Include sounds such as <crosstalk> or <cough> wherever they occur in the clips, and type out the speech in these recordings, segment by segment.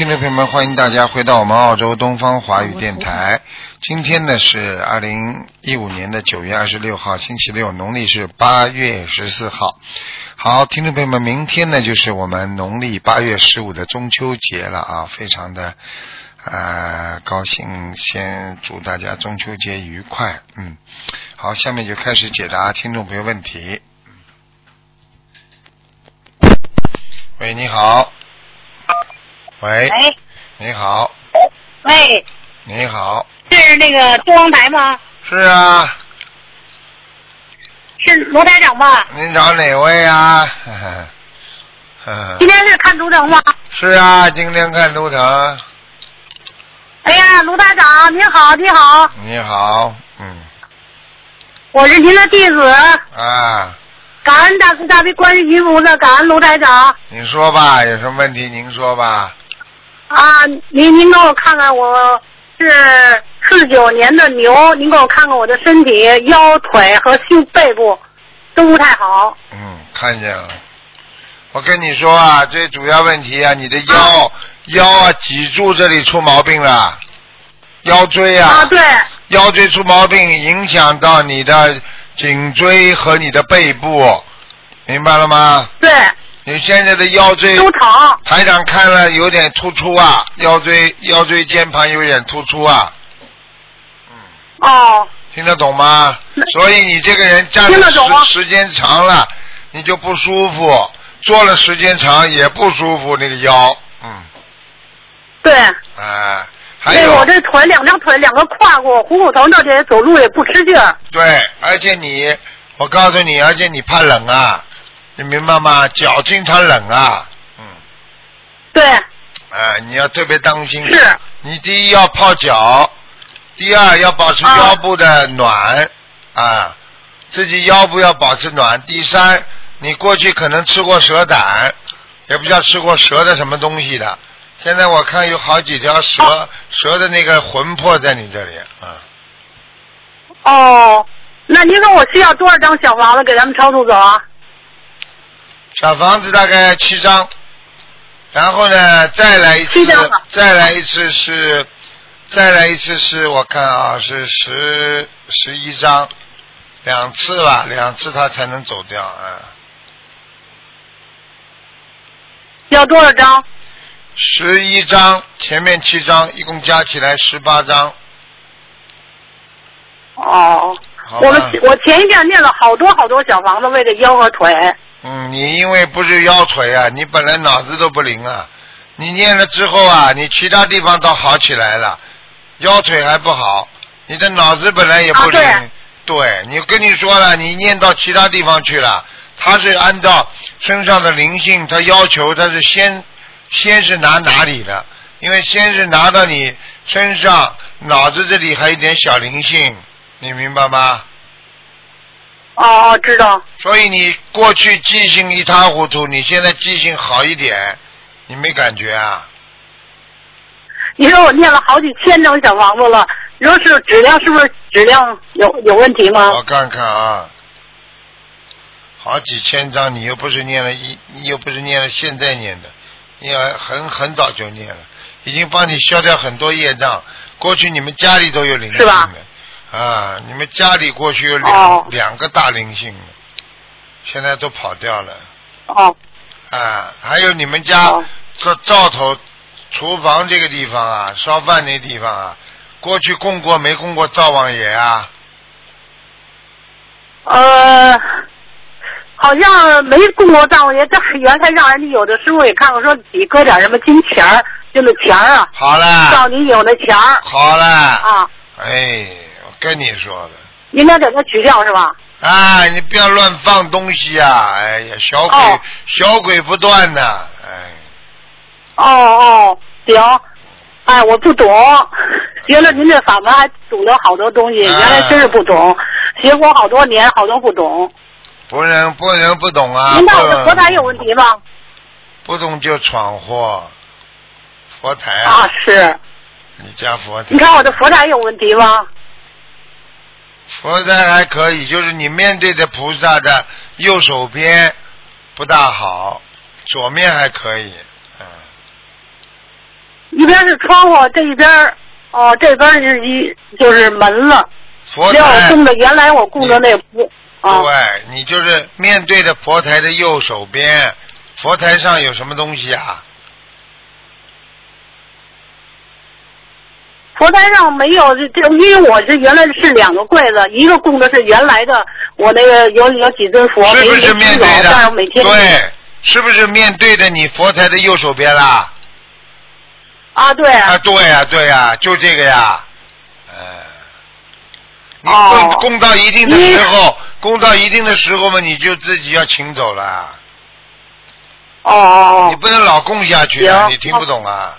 听众朋友们，欢迎大家回到我们澳洲东方华语电台。今天呢是二零一五年的九月二十六号，星期六，农历是八月十四号。好，听众朋友们，明天呢就是我们农历八月十五的中秋节了啊，非常的呃高兴，先祝大家中秋节愉快。嗯，好，下面就开始解答听众朋友问题。喂，你好。喂，喂你好，喂，你好，是那个中央台吗？是啊，是罗台长吧？您找哪位啊？<laughs> 今天是看图腾吗？是啊，今天看图腾。哎呀，卢台长，您好，你好，你好，嗯，我是您的弟子，啊，感恩大慈大悲观世音菩萨，感恩卢台长你说吧，有什么问题您说吧。啊！您您给我看看，我是四九年的牛，您给我看看我的身体、腰腿和胸背部都不太好。嗯，看见了。我跟你说啊，最主要问题啊，你的腰、腰啊脊柱这里出毛病了，腰椎啊，啊，对，腰椎出毛病，影响到你的颈椎和你的背部，明白了吗？对，你现在的腰椎，都疼。台长看了有点突出啊，腰椎腰椎间盘有点突出啊，嗯哦，听得懂吗？所以你这个人站的时时间长了，你就不舒服，坐了时间长也不舒服，那个腰，嗯，对，哎、还对我这腿两条腿两个胯骨虎骨头那些走路也不吃劲儿。对，而且你，我告诉你，而且你怕冷啊，你明白吗？脚经常冷啊，嗯，对，啊、你要特别当心。是，你第一要泡脚，第二要保持啊腰部的暖啊，自己腰部要保持暖。第三，你过去可能吃过蛇胆，也不知道吃过蛇的什么东西的。现在我看有好几条蛇，哦蛇的那个魂魄在你这里啊。哦，那您说我需要多少张小房子给咱们超度走啊？小房子大概七张，然后呢，再来一次再来一次是，再来一次是我看啊，是十十一张，两次吧，两次他才能走掉啊。要多少张？十一张，前面七张，一共加起来十八张，哦，我们我前一阵念了好多好多小房子，为了腰和腿。嗯，你因为不是腰腿啊，你本来脑子都不灵啊，你念了之后啊，你其他地方倒好起来了，腰腿还不好，你的脑子本来也不灵。啊对，你跟你说了，你念到其他地方去了，他是按照身上的灵性，他要求他是先先是拿哪里的，因为先是拿到你身上脑子这里还有一点小灵性，你明白吗？哦哦，知道。所以你过去记性一塌糊涂，你现在记性好一点，你没感觉啊？你说我念了好几千张小房子了，你说是质量是不是质量有有问题吗？我看看啊，好几千张，你又不是念了一，你又不是念了现在念的，你要很很早就念了，已经帮你消掉很多业障。过去你们家里都有灵性是吧的，啊，你们家里过去有两、哦。两个大灵性，现在都跑掉了。哦。啊，还有你们家哦。这灶头、厨房这个地方啊，烧饭那地方啊，过去供过没供过灶王爷啊？呃，好像没供过灶王爷，但是原来让人家有的师傅也看过，说你搁点什么金钱儿，就那钱儿啊，好了，照你有那钱儿。好了，啊，哎，我跟你说的，应该给他取掉是吧？啊，你不要乱放东西啊！哎呀，小鬼、哦小鬼不断的，哎，哦哦，行。哎，我不懂，学了您这法门还懂得好多东西，啊原来真是不懂，学过好多年，好多不懂。不能不能不懂啊！您看我不的佛台有问题吗？不懂就闯祸，佛台啊，是。你家佛台你，看我的佛台有问题吗？佛台还可以，就是你面对的菩萨的右手边不大好，左面还可以，嗯，一边是窗户，这一边儿哦，这边是一就是门了。佛要我台，供的原来我供的那不啊对你就是面对着佛台的右手边，佛台上有什么东西啊？佛台上没有这这，因为我这原来是两个柜子，一个供的是原来的我那个有有几尊佛，没是不是面对，的但是每？天对，是不是面对着你佛台的右手边啦？啊对啊，对呀、对呀、就这个呀。呃，你哦供供到一定的时候，供到一定的时候嘛，你就自己要请走了，哦哦哦你不能老供下去啊，你听不懂啊？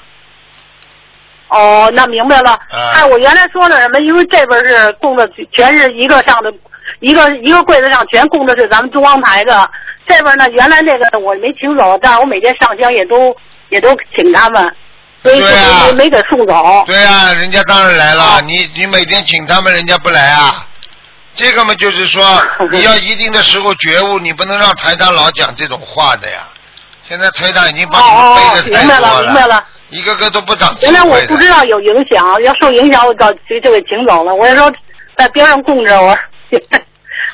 哦，那明白了。啊哎，我原来说的什么？因为这边是供的全是一个上的，一个一个柜子上全供的是咱们中央台的。这边呢，原来那个我没请走，但是我每天上香也都也都请他们，所以就没没给送走。对啊、人家当然来了，哦你你每天请他们，人家不来啊。这个嘛，就是说你要一定的时候觉悟，你不能让台长老讲这种话的呀。现在台长已经把你们哦哦，背的太明白了，明白了。一个个都不长原来我。不知道有影响，要受影响我早就就给请走了。我就说在边上供着我，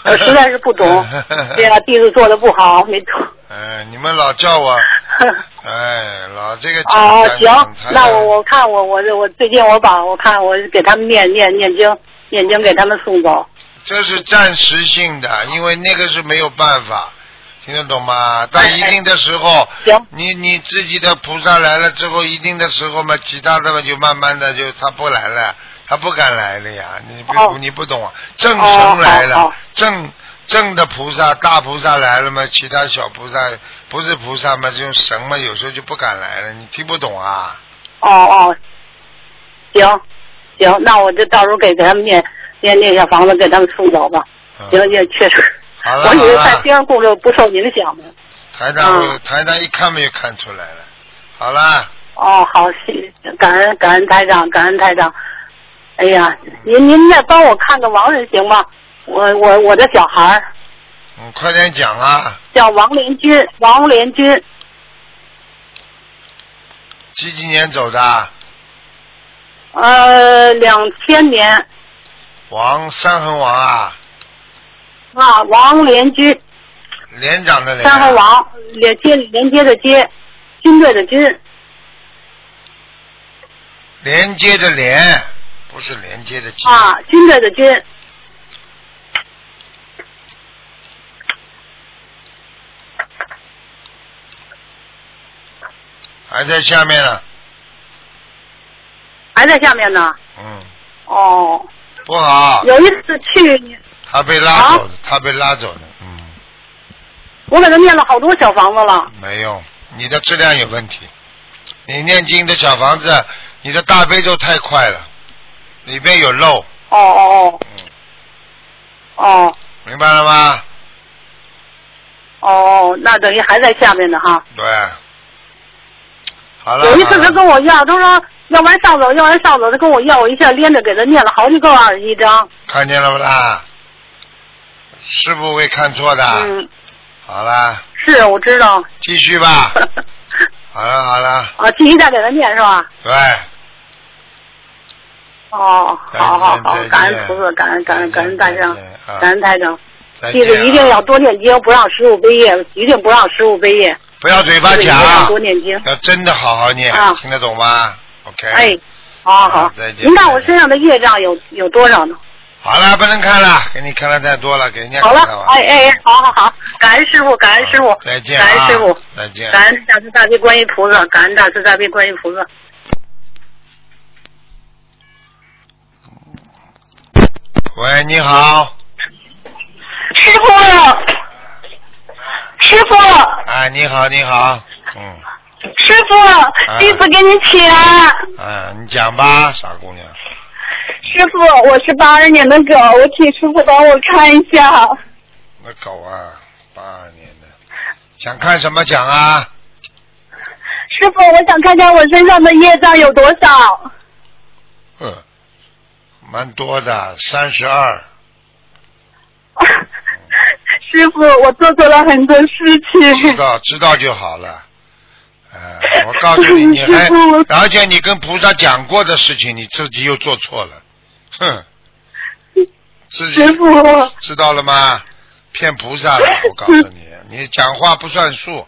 我实在是不懂，<laughs> 对呀弟子做的不好，没懂。哎，你们老叫我，<laughs> 哎，老这个哦，讲行，那我我看我我我最近我把我看我给他们念念念经，念经给他们送走。这是暂时性的，因为那个是没有办法，听得懂吗？到一定的时候，行你你自己的菩萨来了之后，一定的时候嘛，其他的嘛就慢慢的就他不来了，他不敢来了呀。你不、哦你不懂啊？正神来了，正正的菩萨大菩萨来了嘛，其他小菩萨不是菩萨嘛，这种神嘛，有时候就不敢来了。你听不懂啊？哦哦，行行，那我就到时候给给他们念念念小房子给他们送走吧。嗯行，也确实，我以为好了在边上供着不受影响呢。台长、嗯台长一看没有看出来了。好了。哦，好，谢感恩感恩台长，感恩台长。哎呀，您您再帮我看个亡人行吗？我我我的小孩儿嗯，快点讲啊！叫王连军，王连军，几几年走的？呃，两千年王三横王啊，啊，王连军，连长的连。三横。王连接连接的接，军队的军，连接的连，不是连接的接。啊，军队的军，还在下面呢。还在下面呢。嗯，哦，不好，有一次去，他被拉走的，他被拉走的。嗯，我给他念了好多小房子了。没用，你的质量有问题。你念经的小房子，你的大悲咒太快了，里边有漏。哦哦嗯，哦哦明白了吗？哦，那等于还在下面呢哈。对。好了。有一次他跟我要，他说要完上走，要完上走，他跟我要，我一下连着给他念了好几个二十一章。看见了不啦？师傅会看错的。嗯，好啦，是我知道。继续吧。<laughs> 好了好了，啊，继续再给他念是吧？对，哦，好好好感恩菩萨，感恩感恩感恩大长再见啊，感恩台长。再见啊记得一定要多念经，不让师傅背业，一定不让师傅背业。不要嘴巴讲多，念经。要真的好好念啊，听得懂吗？OK。哎，好好好再。见您看我身上的业障有有多少呢？好了，不能看了，给你看了太多了，给人家好了看了，吧。哎哎，好好好，感恩师傅，感恩师傅，再见啊感恩师傅，再见。感恩大慈大悲观音菩萨，感恩大慈大悲观音菩萨。喂，你好，师傅，师傅，哎，你好，你好，嗯，师傅，弟子给你请。安。啊，你讲吧，傻姑娘，师傅，我是八二年的狗，我请师傅帮我看一下。那狗啊，八二年的，想看什么讲啊？师傅，我想看看我身上的业障有多少。嗯，蛮多的，三十二。<laughs> 师傅，我做错了很多事情知。道知道就好了。呃，我告诉你，你 <laughs> 还，而且你跟菩萨讲过的事情，你自己又做错了，哼，<laughs> 自己师傅，知道了吗？骗菩萨的，我告诉你，<laughs> 你讲话不算数，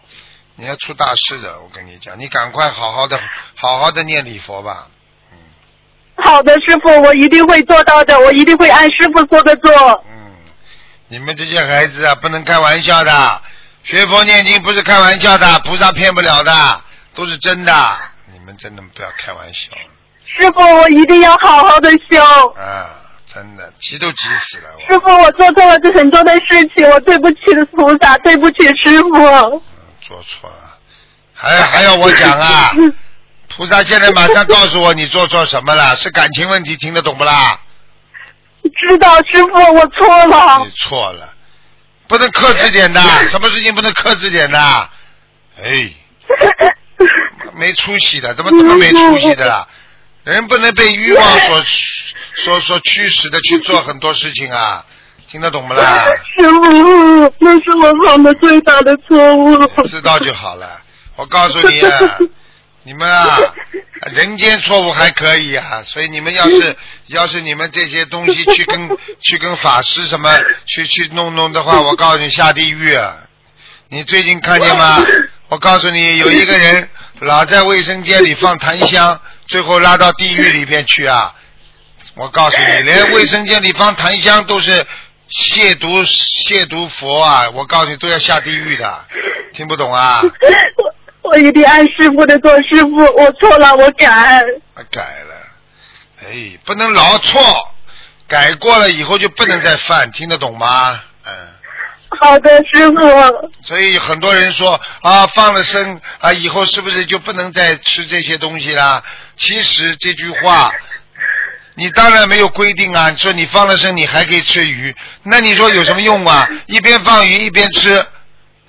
你要出大事的。我跟你讲，你赶快好好的、好好的念礼佛吧。好的，师傅，我一定会做到的，我一定会按师傅说的做。嗯，你们这些孩子啊，不能开玩笑的。学佛念经不是开玩笑的，菩萨骗不了的，都是真的。你们真的不要开玩笑师傅，我一定要好好的修。啊！真的急都急死了。我师傅，我做错了很多的事情，我对不起菩萨，对不起师傅。嗯做错了，还还要我讲啊？<laughs> 菩萨现在马上告诉我你做错什么了，是感情问题，听得懂不啦？知道师傅，我错了你。错了，不能克制点的，<laughs> 什么事情不能克制点的？哎，没出息的，怎么这么没出息的啦？人不能被欲望所所所驱使的去做很多事情啊，听得懂不啦？<laughs> 师傅，那是我犯的最大的错误。知道就好了。我告诉你啊，<laughs> 你们啊，<laughs> 人间错误还可以啊，所以你们要是 <laughs> 要是你们这些东西去跟去跟法师什么去去弄弄的话，<laughs> 我告诉你下地狱啊！你最近看见吗？我告诉你，有一个人老在卫生间里放檀香，最后拉到地狱里边去啊！我告诉你，连卫生间里放檀香都是亵渎亵渎佛啊！我告诉你，都要下地狱的，听不懂啊？我我一定按师傅的做，师傅，我错了，我改。啊改了，哎，不能老错，改过了以后就不能再犯，听得懂吗？嗯。好的，师傅。所以很多人说啊，放了生啊，以后是不是就不能再吃这些东西啦？其实这句话，你当然没有规定啊。说你放了生，你还可以吃鱼，那你说有什么用啊？一边放鱼一边吃，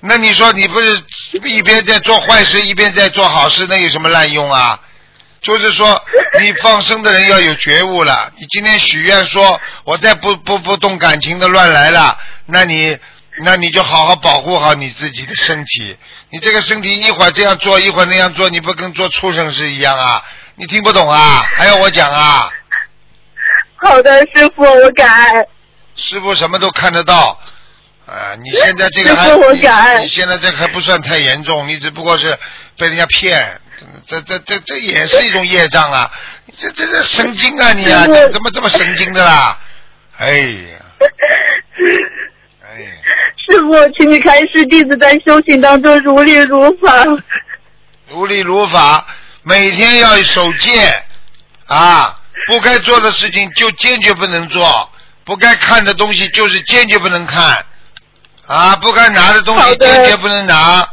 那你说你不是一边在做坏事，一边在做好事，那有什么滥用啊？就是说，你放生的人要有觉悟了。你今天许愿说，我再不不不动感情的乱来了，那你那你就好好保护好你自己的身体。你这个身体一会儿这样做，一会儿那样做，你不跟做畜生是一样啊？你听不懂啊？还要我讲啊？好的，师傅，我改。师傅什么都看得到。啊，你现在这个还 <laughs> 你你现在这个还不算太严重，你只不过是被人家骗，这这这这也是一种业障啊！你这这这神经啊你啊，怎么这么神经的啦？哎呀，哎，<laughs> 师傅，请你开示弟子在修行当中如理如法。如理如法，每天要守戒啊，不该做的事情就坚决不能做，不该看的东西就是坚决不能看，啊，不该拿的东西坚决不能拿，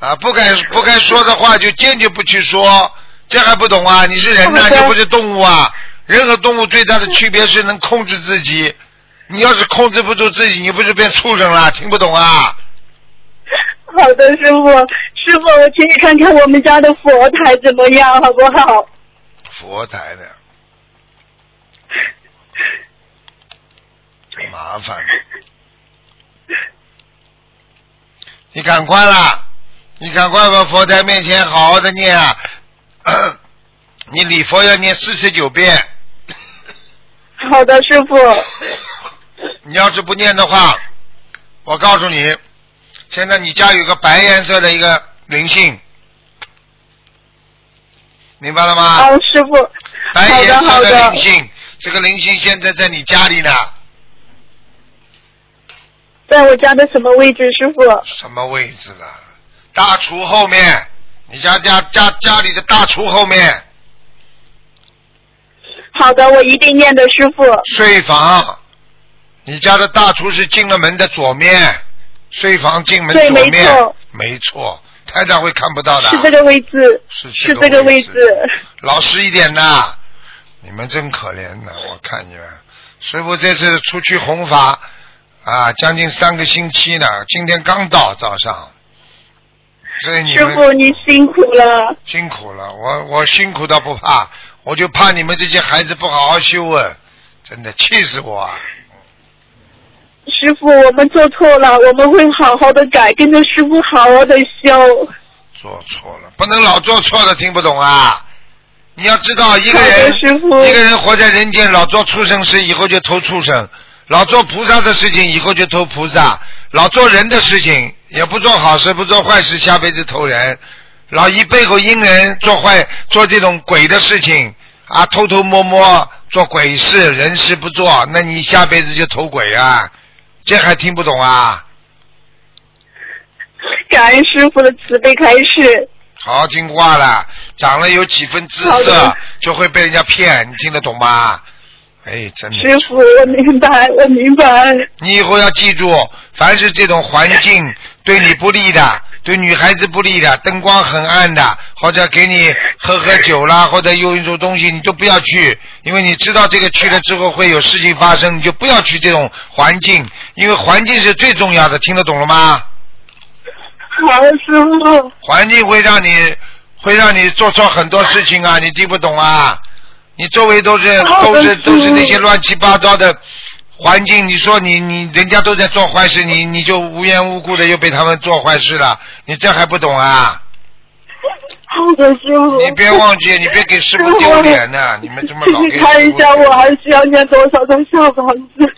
啊，不该不该说的话就坚决不去说，这还不懂啊？你是人呐、好的又不是动物啊！人和动物最大的区别是能控制自己，你要是控制不住自己，你不是变畜生了？听不懂啊？好的，师傅，师傅，请你看看我们家的佛台怎么样，好不好？佛台呢，麻烦了。你赶快啦！你赶快把佛台面前好好的念啊！<clears throat> 你礼佛要念四十九遍，<laughs> 好的，师傅。你要是不念的话，我告诉你，现在你家有个白颜色的一个灵性，明白了吗？哦，师傅。白，颜色的灵。性，这个灵性现在在你家里呢，在我家的什么位置，师傅？什么位置了？大厨后面，你家家家家里的大厨后面，好的，我一定念的，师傅。睡房，你家的大厨是进了门的左面，睡房进门对没左面错，没错，台长会看不到的，是这个位置，是是这个位置。老实一点呐，你们真可怜呐！我看你们，师傅这次出去弘法啊，将近三个星期呢，今天刚到早上，所以你师傅，你辛苦了。辛苦了。我我辛苦倒不怕，我就怕你们这些孩子不好好修啊，真的气死我啊！师傅，我们做错了，我们会好好的改，跟着师傅好好的修。做错了，不能老做错了，听不懂啊？你要知道，一个人师傅一个人活在人间，老做畜生事，以后就投畜生；老做菩萨的事情，以后就投菩萨；老做人的事情，也不做好事，不做坏事，下辈子投人；老一背后阴人做坏，做这种鬼的事情啊，偷偷摸摸做鬼事，人事不做，那你下辈子就投鬼啊！这还听不懂啊？感恩师傅的慈悲开示。好好听话了，长了有几分姿色，就会被人家骗，你听得懂吗？哎，真的。师傅，我明白，我明白。你以后要记住，凡是这种环境对你不利的，对女孩子不利的，灯光很暗的，或者给你喝喝酒啦，或者用一种东西，你都不要去，因为你知道这个去了之后会有事情发生，你就不要去这种环境，因为环境是最重要的，听得懂了吗？好，师傅。环境会让你会让你做错很多事情啊，你听不懂啊？你周围都是都是都是那些乱七八糟的环境，你说你你人家都在做坏事，你你就无缘无故的又被他们做坏事了，你这还不懂啊？好的，师傅。你别忘记，你别给师傅丢脸呐！你们这么老给看一下，我还需要念多少张小房子？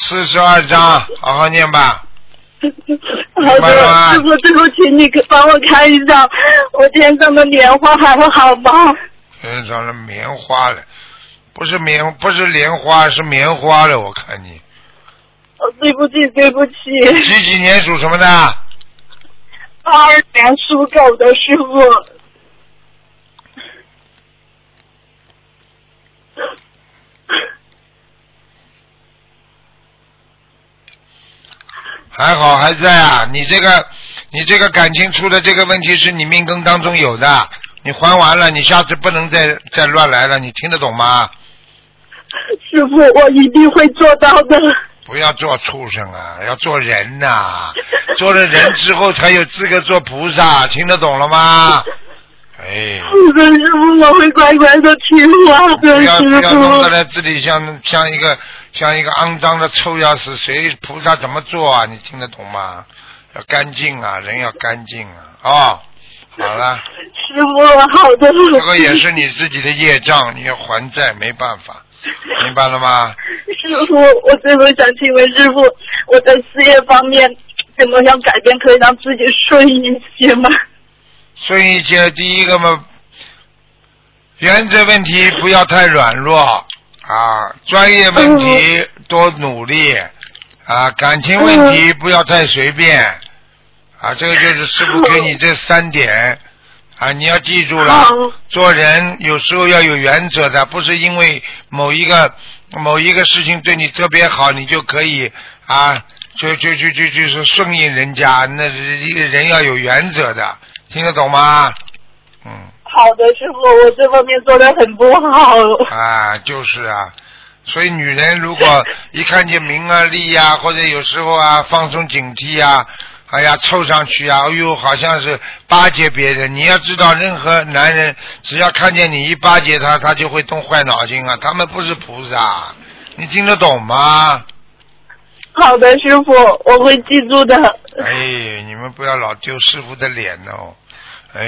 四十二章，好好念吧。好的，师傅，对不起你帮我看一下，我天上的莲花还会好吗？身上的棉花了，不是棉不是莲花，是棉花了。我看你哦，对不起，对不起。几几年属什么的？八二年属狗的师傅。还好还在啊，你这个你这个感情出的这个问题是你命根当中有的，你还完了，你下次不能再再乱来了，你听得懂吗？师傅，我一定会做到的。不要做畜生啊，要做人呐、做了人之后才有资格做菩萨，听得懂了吗？哎，师傅，我会乖乖的听话的，不要不要弄得傅。来自己像像一个像一个肮脏的臭要死，谁菩萨怎么做啊？你听得懂吗？要干净啊，人要干净啊！哦，好了，师傅，好的。这个也是你自己的业障，你要还债，没办法，<laughs> 明白了吗？师傅，我最后想请问师傅，我在事业方面怎么样改变，可以让自己顺一些吗？顺一些，第一个嘛，原则问题不要太软弱啊，专业问题多努力啊，感情问题不要太随便啊，这个就是师傅给你这三点啊，你要记住了，做人有时候要有原则的，不是因为某一个某一个事情对你特别好，你就可以啊，就就就就就是顺应人家，那一个人要有原则的，听得懂吗？嗯，好的，师傅，我这方面做的很不好。啊，就是啊，所以女人如果一看见名啊利呀、或者有时候啊放松警惕啊，哎呀凑上去啊，哎呦好像是巴结别人。你要知道，任何男人只要看见你一巴结他，他就会动坏脑筋啊。他们不是菩萨，你听得懂吗？好的，师傅，我会记住的。哎，你们不要老丢师傅的脸哦。哎，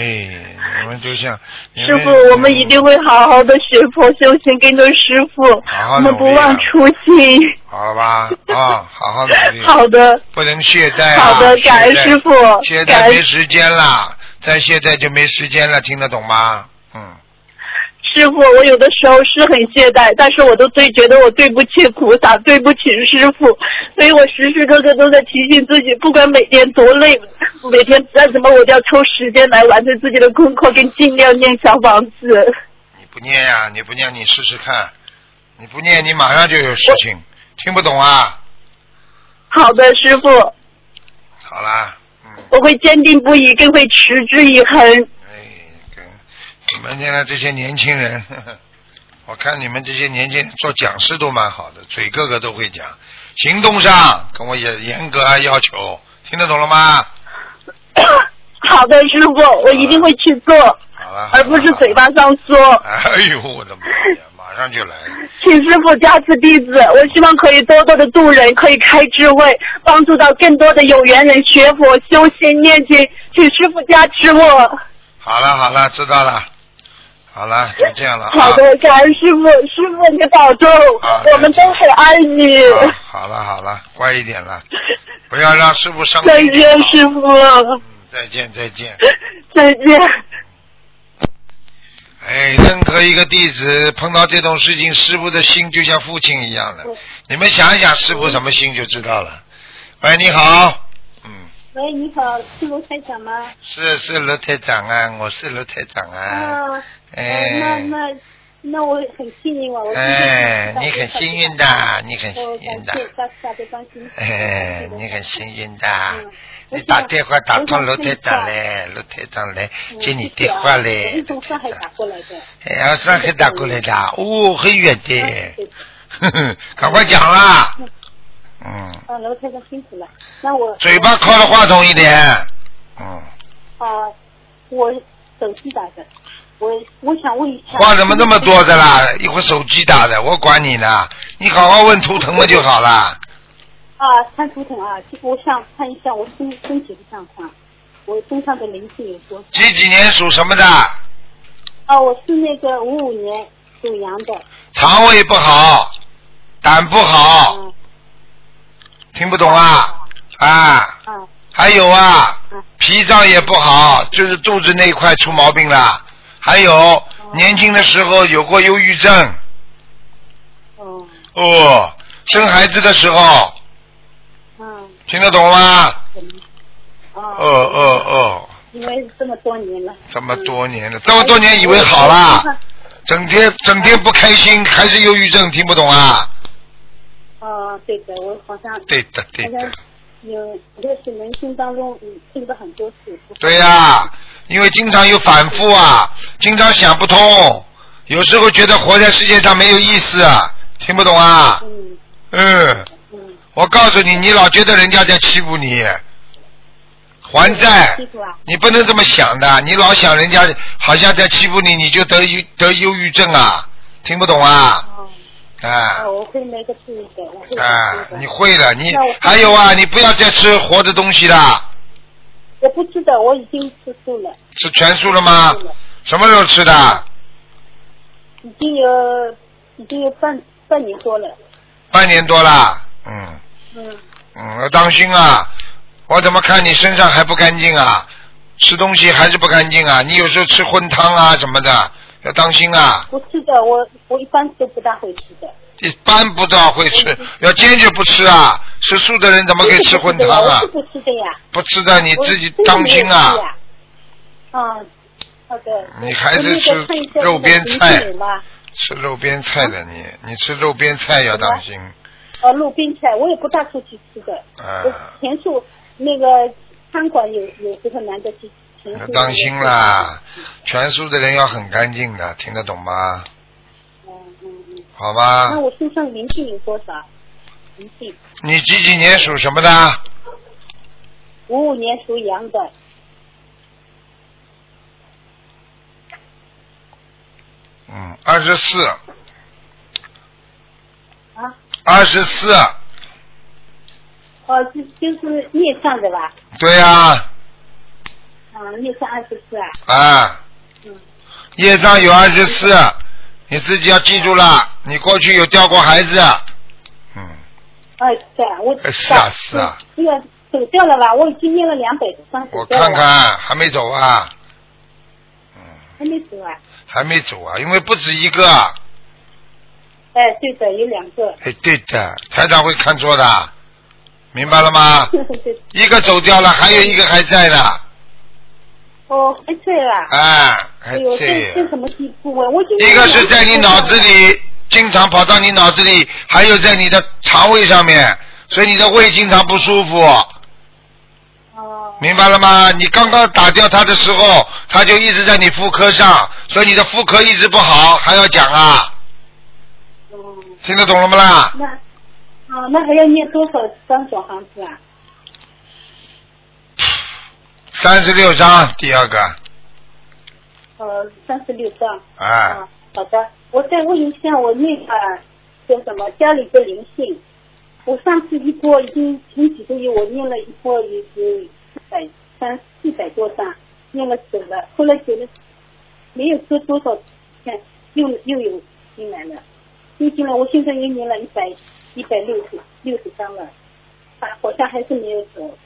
你们就像师傅，我们一定会好好的学佛修行，跟着师傅，好好我们不忘初心。好了吧？啊，好好努力。<laughs> 好的，不能懈怠啊！好的，感恩师傅，懈感恩怠没时间了，再懈怠就没时间了，听得懂吗？嗯，师傅。我有的时候是很懈怠，但是我都对觉得我对不起菩萨，对不起师傅，所以我时时刻刻都在提醒自己，不管每天多累，每天再怎么，我都要抽时间来完成自己的功课，跟尽量念小房子。你不念呀、你不念，你试试看，你不念，你马上就有事情，听不懂啊？好的，师傅，好啦，嗯，我会坚定不移，更会持之以恒。你们现在这些年轻人，呵 <laughs> 呵我看你们这些年轻人做讲师都蛮好的，嘴个个都会讲，行动上跟我也严格要求，听得懂了吗？好的，师傅，我一定会去做，好了，而不是嘴巴上说。哎呦，我的妈呀！马上就来了。请师傅加持弟子，我希望可以多多的度人，可以开智慧，帮助到更多的有缘人学佛修心念经，请师傅加持我。好了好了，知道了。好了，就这样了啊。好的，感恩师傅，师傅你保重，我们都很爱你。好好了好了，乖一点了，不要让师傅伤心。再见，师傅，嗯，再见再见。再见。哎，任何一个弟子碰到这种事情，师傅的心就像父亲一样的。你们想一想，师傅什么心就知道了。喂，你好。嗯，喂，你好，是罗台长吗？是是罗台长啊，我是罗台长啊。啊，哎呃，那那那我很幸运啊，我今哎，你很幸运的，你很幸运的。感谢大慈大悲观世音菩萨哎，你很幸运的嗯，你打电话打通卢台长嘞，卢台长来接你电话嘞。我是从上海打过来的。哎，要上海打过来的，哦，很远的对，呵呵，<laughs> 赶快讲啦。嗯，啊，楼台长辛苦了。那我嘴巴靠着话筒一点。嗯，啊，我手机打的，我我想问一下。话怎么那么多的啦？一会儿手机打的，我管你呢。你好好问图腾嘛就好了。啊，看图腾啊，我想看一下我身身体的状况，我身上的灵性有多少？几几年属什么的？啊，我是那个五五年属羊的。肠胃不好，胆不好，嗯听不懂啊？啊，啊。还有啊嗯，脾脏也不好，就是肚子那一块出毛病了。还有年轻的时候有过忧郁症，哦。哦，生孩子的时候。嗯。听得懂吗？嗯。哦哦哦。哦，因为这么多年了。这么多年了，这么多年以为好啦，整天整天不开心，还是忧郁症，听不懂啊？哦，对的，我好像对的对的有就是人生当中嗯听过很多次。对呀、因为经常有反复啊，经常想不通，有时候觉得活在世界上没有意思啊，听不懂啊？嗯嗯，嗯，我告诉你，你老觉得人家在欺负你，还债。你不能这么想的，你老想人家好像在欺负你，你就得忧得忧郁症啊，听不懂啊？哦，啊哦，我会那个注意的，我会啊你会了，你还有啊，你不要再吃活的东西了，我不知道，我已经吃素了，吃全素了吗？了什么时候吃的？已经有已经有半半年多了。半年多了，嗯嗯，嗯，要当心啊！我怎么看你身上还不干净啊？吃东西还是不干净啊？你有时候吃荤汤啊什么的，要当心啊！不吃的，我我一般都不大会吃的。一般不大会吃，要坚决不吃啊！吃素的人怎么可以吃荤汤啊？不吃的呀。不吃的你自己当心啊！真的没有吃呀！嗯，好的。你还是吃肉边菜吃肉边菜的你，你吃肉边菜要当心。呃，路边菜我也不大出去吃的。啊我前数那个餐馆有有时候难得去。前要当心啦！全书的人要很干净的，听得懂吗？嗯嗯嗯。好吧那。我身上灵性有多少？灵性，你几几年属什么的？五五年属羊的，嗯，二十四，啊，二十四，哦，就就是孽障的吧？对呀、嗯，孽障二十四啊。啊，嗯。业障有二十四，你自己要记住了。你过去有掉过孩子，嗯，哎，对啊，我哎是啊是啊，这个走掉了吧？我已经念了两百多张走我看看还没走啊，嗯，还没走啊？还没走啊，因为不止一个，哎，对的，有两个。哎，对的，台长会看错的，明白了吗？<laughs> 对，一个走掉了，还有一个还在的，哦，还在啊。哎，还哎呦，这这在。什么地步啊？我一个是在你脑子里，经常跑到你脑子里，还有在你的肠胃上面，所以你的胃经常不舒服，哦，明白了吗？你刚刚打掉它的时候，它就一直在你妇科上，所以你的妇科一直不好，还要讲啊，哦，听得懂了吗啦？那啊，那还要念多少张小房子啊？三十六章，第二个，呃，三十六张。哎啊，好的，我再问一下，我那个叫什么家里的灵性，我上次一波已经前几个月我念了一波也是四百三四百多张，念了走了，后来觉得没有说多少天，又又有进来了，又进来，我现在又念了一百一百六十六十张了，啊，好像还是没有走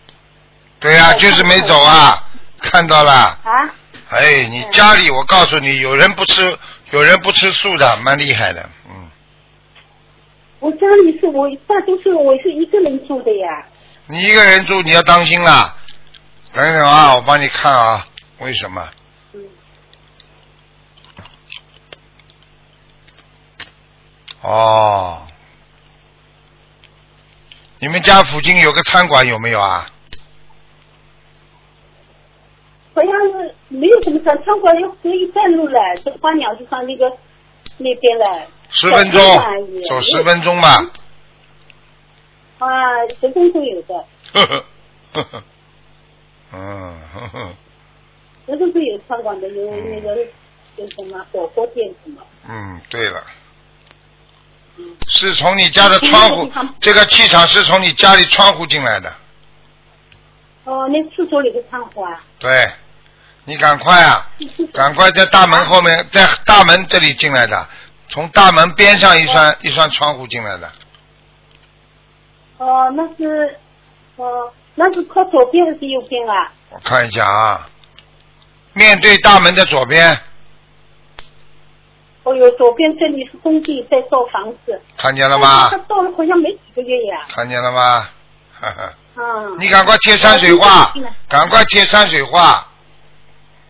对呀、就是没走啊，看到了。啊。哎，你家里我告诉你，有人不吃，有人不吃素的，蛮厉害的，嗯。我家里是我大多数我是一个人住的呀。你一个人住，你要当心啦。等等啊，我帮你看啊，为什么？嗯。哦，你们家附近有个餐馆有没有啊？好像是没有什么餐餐馆，要隔一段路了，走花鸟地方那个那边了。十分钟走十分钟吧。啊，十分钟有的，呵呵呵呵，嗯呵呵，十分钟有餐馆的，有那个有什么火锅店什么。嗯，对了，嗯。是从你家的窗户，这个气场是从你家里窗户进来的，哦，那厕所里的窗户啊。对，你赶快啊，<laughs> 赶快在大门后面，在大门这里进来的，从大门边上一扇一扇窗户进来的，哦，那是，哦，那是靠左边还是右边啊？我看一下啊，面对大门的左边，哦哟，左边这里是工地在造房子。看见了吗他？造了好像没几个月呀。看见了吗？哈哈，嗯。你赶快贴山水画，赶快贴山水画。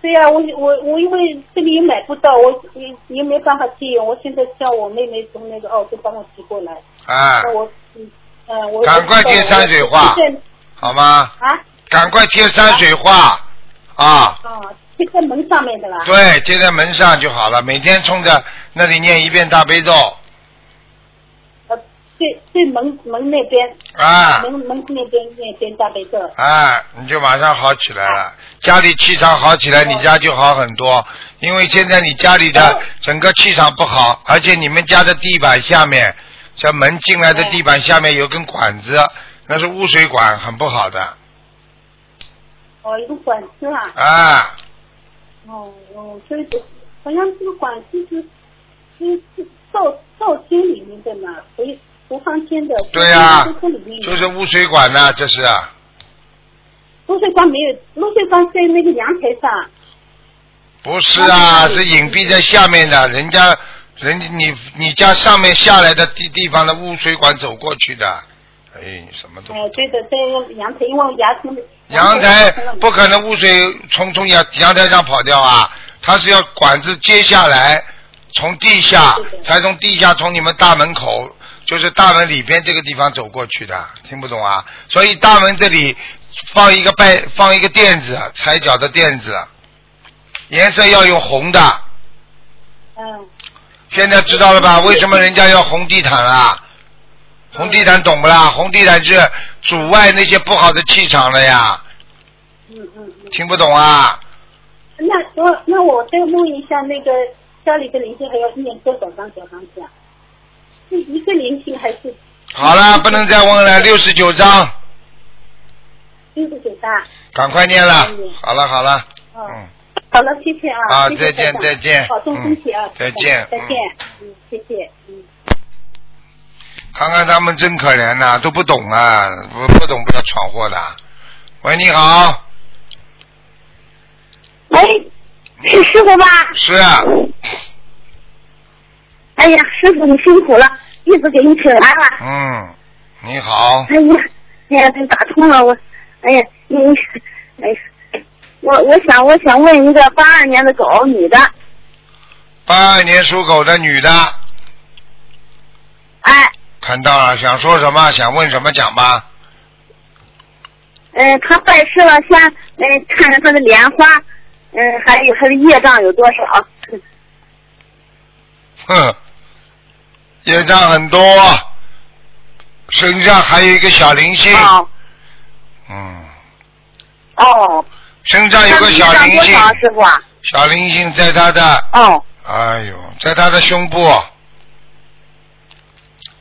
对呀、我我我因为这里也买不到，我也也没办法寄，我现在叫我妹妹从那个澳洲帮我寄过来。啊，那我嗯呃我赶快贴山水画好吗？啊赶快贴山水画啊！啊，贴在门上面的啦。对，贴在门上就好了。每天冲着那里念一遍大悲咒呃，对对门门那边。啊门门那边那边大悲咒。啊，你就马上好起来了。家里气场好起来，你家就好很多。因为现在你家里的整个气场不好，而且你们家的地板下面，像门进来的地板下面有根管子，那是污水管，很不好的哦，一个管子啊。啊。哦哦，所以这好像这个管子是是是灶灶间里面的嘛，回厨房间的。就是污水管呐、这是啊。漏水管没有，污水管在那个阳台上。不是啊，是隐蔽在下面的，人家，人家你你家上面下来的地地方的污水管走过去的，哎，你什么都哎，对的，在阳台，因为牙从阳台不可能污水从从阳阳台上跑掉啊，它是要管子接下来，从地下才从地下从你们大门口，就是大门里边这个地方走过去的，听不懂啊？所以大门这里放一个拜放一个垫子，踩脚的垫子，颜色要用红的。嗯，现在知道了吧？为什么人家要红地毯啊？红地毯懂不啦？红地毯是阻碍那些不好的气场了呀，嗯嗯嗯。听不懂啊？那我那我再问一下，那个家里的邻居还要念多少张小房子啊？是一个灵性还是好了，不能再问了，六十九章，六十九张？赶快念了嗯。好了好了，哦嗯，好了，谢谢啊。啊谢谢再见再见保重身体啊嗯。再见再见。嗯，谢谢。嗯。看看他们真可怜呐、都不懂啊，不不懂不要闯祸的。喂，你好，喂，是师傅吧？是啊，哎呀，师傅你辛苦了，弟子给你请来了。嗯，你好，哎呀，哎呀，真打通了我，哎呀，你，哎，我我想我想问一个八二年的狗女的，八二年属狗的女的，哎，看到了，想说什么？想问什么讲吧？嗯、他拜师了，先嗯、看看他的莲花，嗯、还有他的业障有多少？哼，业障很多，身上还有一个小灵性，哦嗯，哦，身上有个小灵性师傅啊？小灵性在他的哦哎呦，在他的胸部，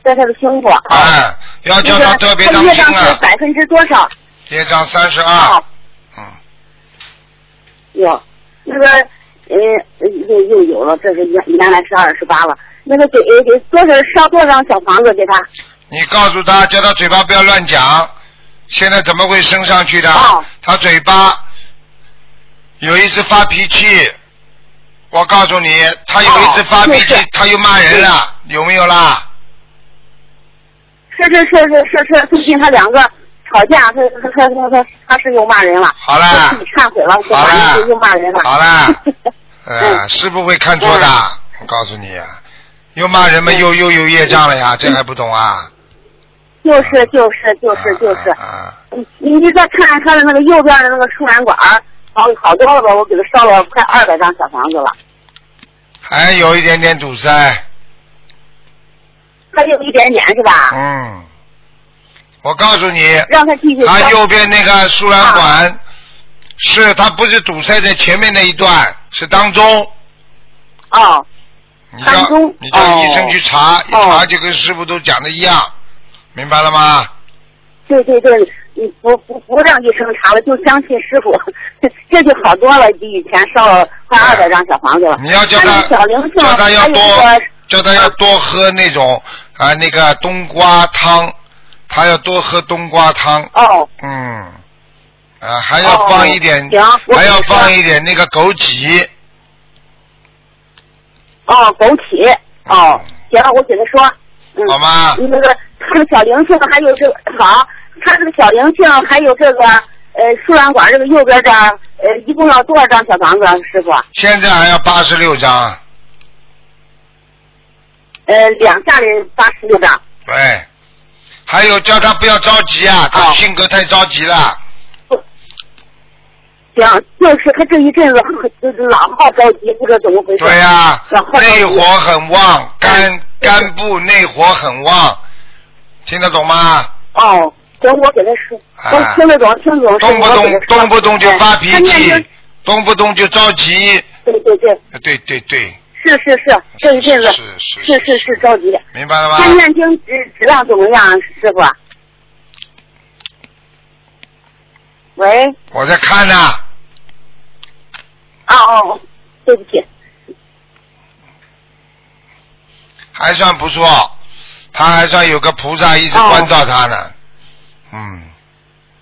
在他的胸部。哎，要叫他特别当心啊业障是啊！百分之多少？业障三十二哦，，嗯，有那个呃又又有了，这是原原来是二十八了。那个给给多少烧多少小房子给他？你告诉他，叫他嘴巴不要乱讲。现在怎么会升上去的？哦他嘴巴有一次发脾气，我告诉你，他有一次发脾气，哦他又骂人了，有没有啦？是是是是是是，最近他两个吵架，他他他他他他是又骂人了。好了他自己忏悔了，又骂人了。好了嗯呃，师傅会看错的，我告诉你，又骂人嘛，嗯又又有业障了呀，这还不懂啊？就是就是就是就是，你你再看看他的那个右边的那个输卵管儿，好好多了吧？我给他烧了快二百张小房子了，还有一点点堵塞，还有一点点是吧？嗯，我告诉你，让他继续烧。他右边那个输卵管，是它不是堵塞在前面那一段，是当中。哦，你叫当中你叫哦医生去查，一查就跟师傅都讲的一样，明白了吗？对对对，你不不不让医生查了，就相信师傅，<laughs> 这就好多了，比以前烧了快二百张小房子了。你要叫他小灵性，叫他要多叫他要多喝那种啊那个冬瓜汤，他要多喝冬瓜汤，哦嗯，啊还要放一点，还要放一点那个枸杞，哦枸杞哦，行，我给他说，嗯，好吗？那个他的小灵性还有这个好，他这个小灵性还有这个呃输卵管这个右边的呃一共要多少张小房子啊，师傅？现在还要八十六张，呃，两下的八十六张。对，还有叫他不要着急啊，他哦性格太着急了，行，就是他这一阵子就是老好着急，不知道怎么回事。对呀、内火很旺，肝肝部内火很旺，听得懂吗？哦，行，我给他说，啊我听得懂，听得懂。动不动动不动就发脾气，动不动就着急，对对对，对对对，是是是，这一阵子是是是是是着急。明白了吗？他念经质质量怎么样，师傅？喂，我在看呢、哦哦哦，对不起，还算不错，他还算有个菩萨一直哦。关照他呢，嗯，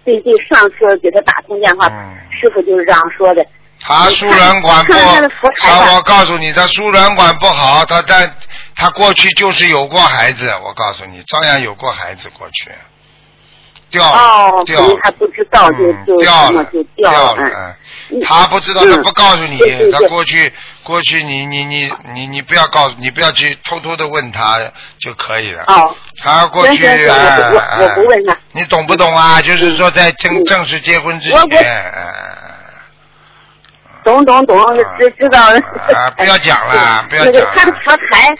对对，上次给他打通电话，嗯。师傅就是这样说的。他输卵管不，看看他我告诉你，他输卵管不好，他在他过去就是有过孩子，我告诉你，照样有过孩子过去，掉了，哦，掉了，能还不知道，就嗯就掉了什么就掉掉了，嗯。嗯，他不知道，嗯。他不告诉你他过去过去你你你你你不要告诉你不要去偷偷的问他就可以了。哦，他过去行行行哎我不问他你懂不懂啊？就是说在正嗯。正式结婚之前，哎懂懂懂，知知道了。啊不要讲了 <laughs> 不要讲了。那个他的佛台，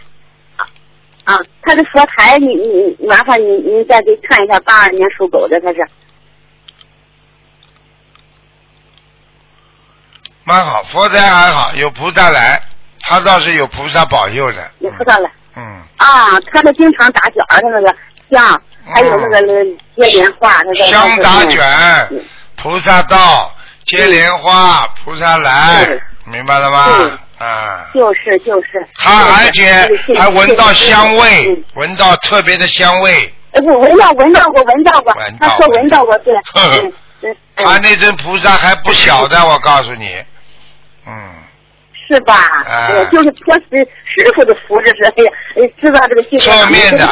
啊，他的佛台，你你麻烦你您再给看一下，八二年属狗的他是。蛮好，佛台还好，有菩萨来，他倒是有菩萨保佑的。有菩萨来嗯，啊，他的经常打卷儿，的那个香，还有那个那接莲花，他的嗯香打卷嗯，菩萨到，接莲花，菩萨来，明白了吗是？啊，就是就是。他而且还闻到香味嗯，闻到特别的香味。呃不，闻到闻到过，闻到过他说闻到过，对，<laughs> 他嗯，那尊菩萨还不小的，我告诉你，嗯，是吧？哎呃就是托师师傅的福，这是哎呀，呃知道这个信息侧面的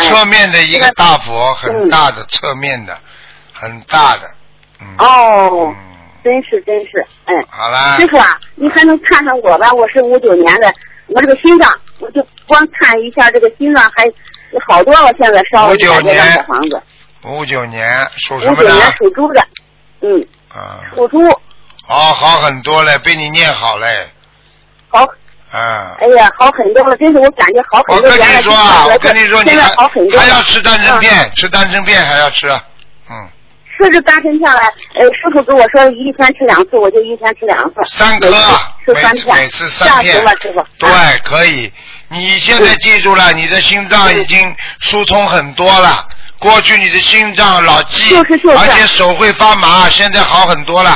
侧面的一个大佛，嗯。很大的，侧面的，很大的，嗯。哦，嗯，真是真是，嗯。好啦师，傅啊，你还能看看我吧？我是五九年的，我这个心脏，我就光看一下这个心脏还好多了，现在烧了一59百多张年小房子。五九年属什么五九年？属猪的，嗯，啊，属猪，哦，好很多嘞，被你念好嘞，好，啊。哎呀，好很多了，真是我感觉好很多。我跟你说啊，我跟你说，你还好很多了。还要吃丹参嗯片，吃丹参片还要吃，嗯，吃这丹参片来，呃，师傅跟我说一天吃两次，我就一天吃两次。三颗，每吃三片，次每次三片？对啊，可以。你现在记住了，你的心脏已经疏通很多了。过去你的心脏老记，就是就是而且手会发麻，现在好很多了。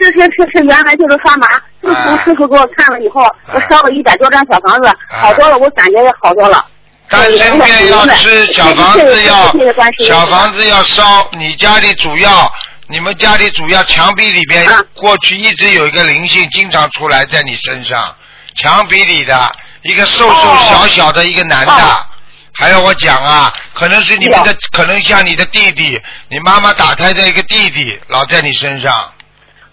是是是是，原来就是发麻。自啊从师傅给我看了以后，我烧了一百多张小房子，好多了，我感觉也好多了。丹参片要吃，小房子要小房子。要烧。你家里主要，你们家里主要墙壁里边啊过去一直有一个灵性，经常出来在你身上，墙壁里的一个瘦瘦哦小小的一个男的。哦还要我讲啊，可能是你们的，可能像你的弟弟，你妈妈打胎的一个弟弟，老在你身上。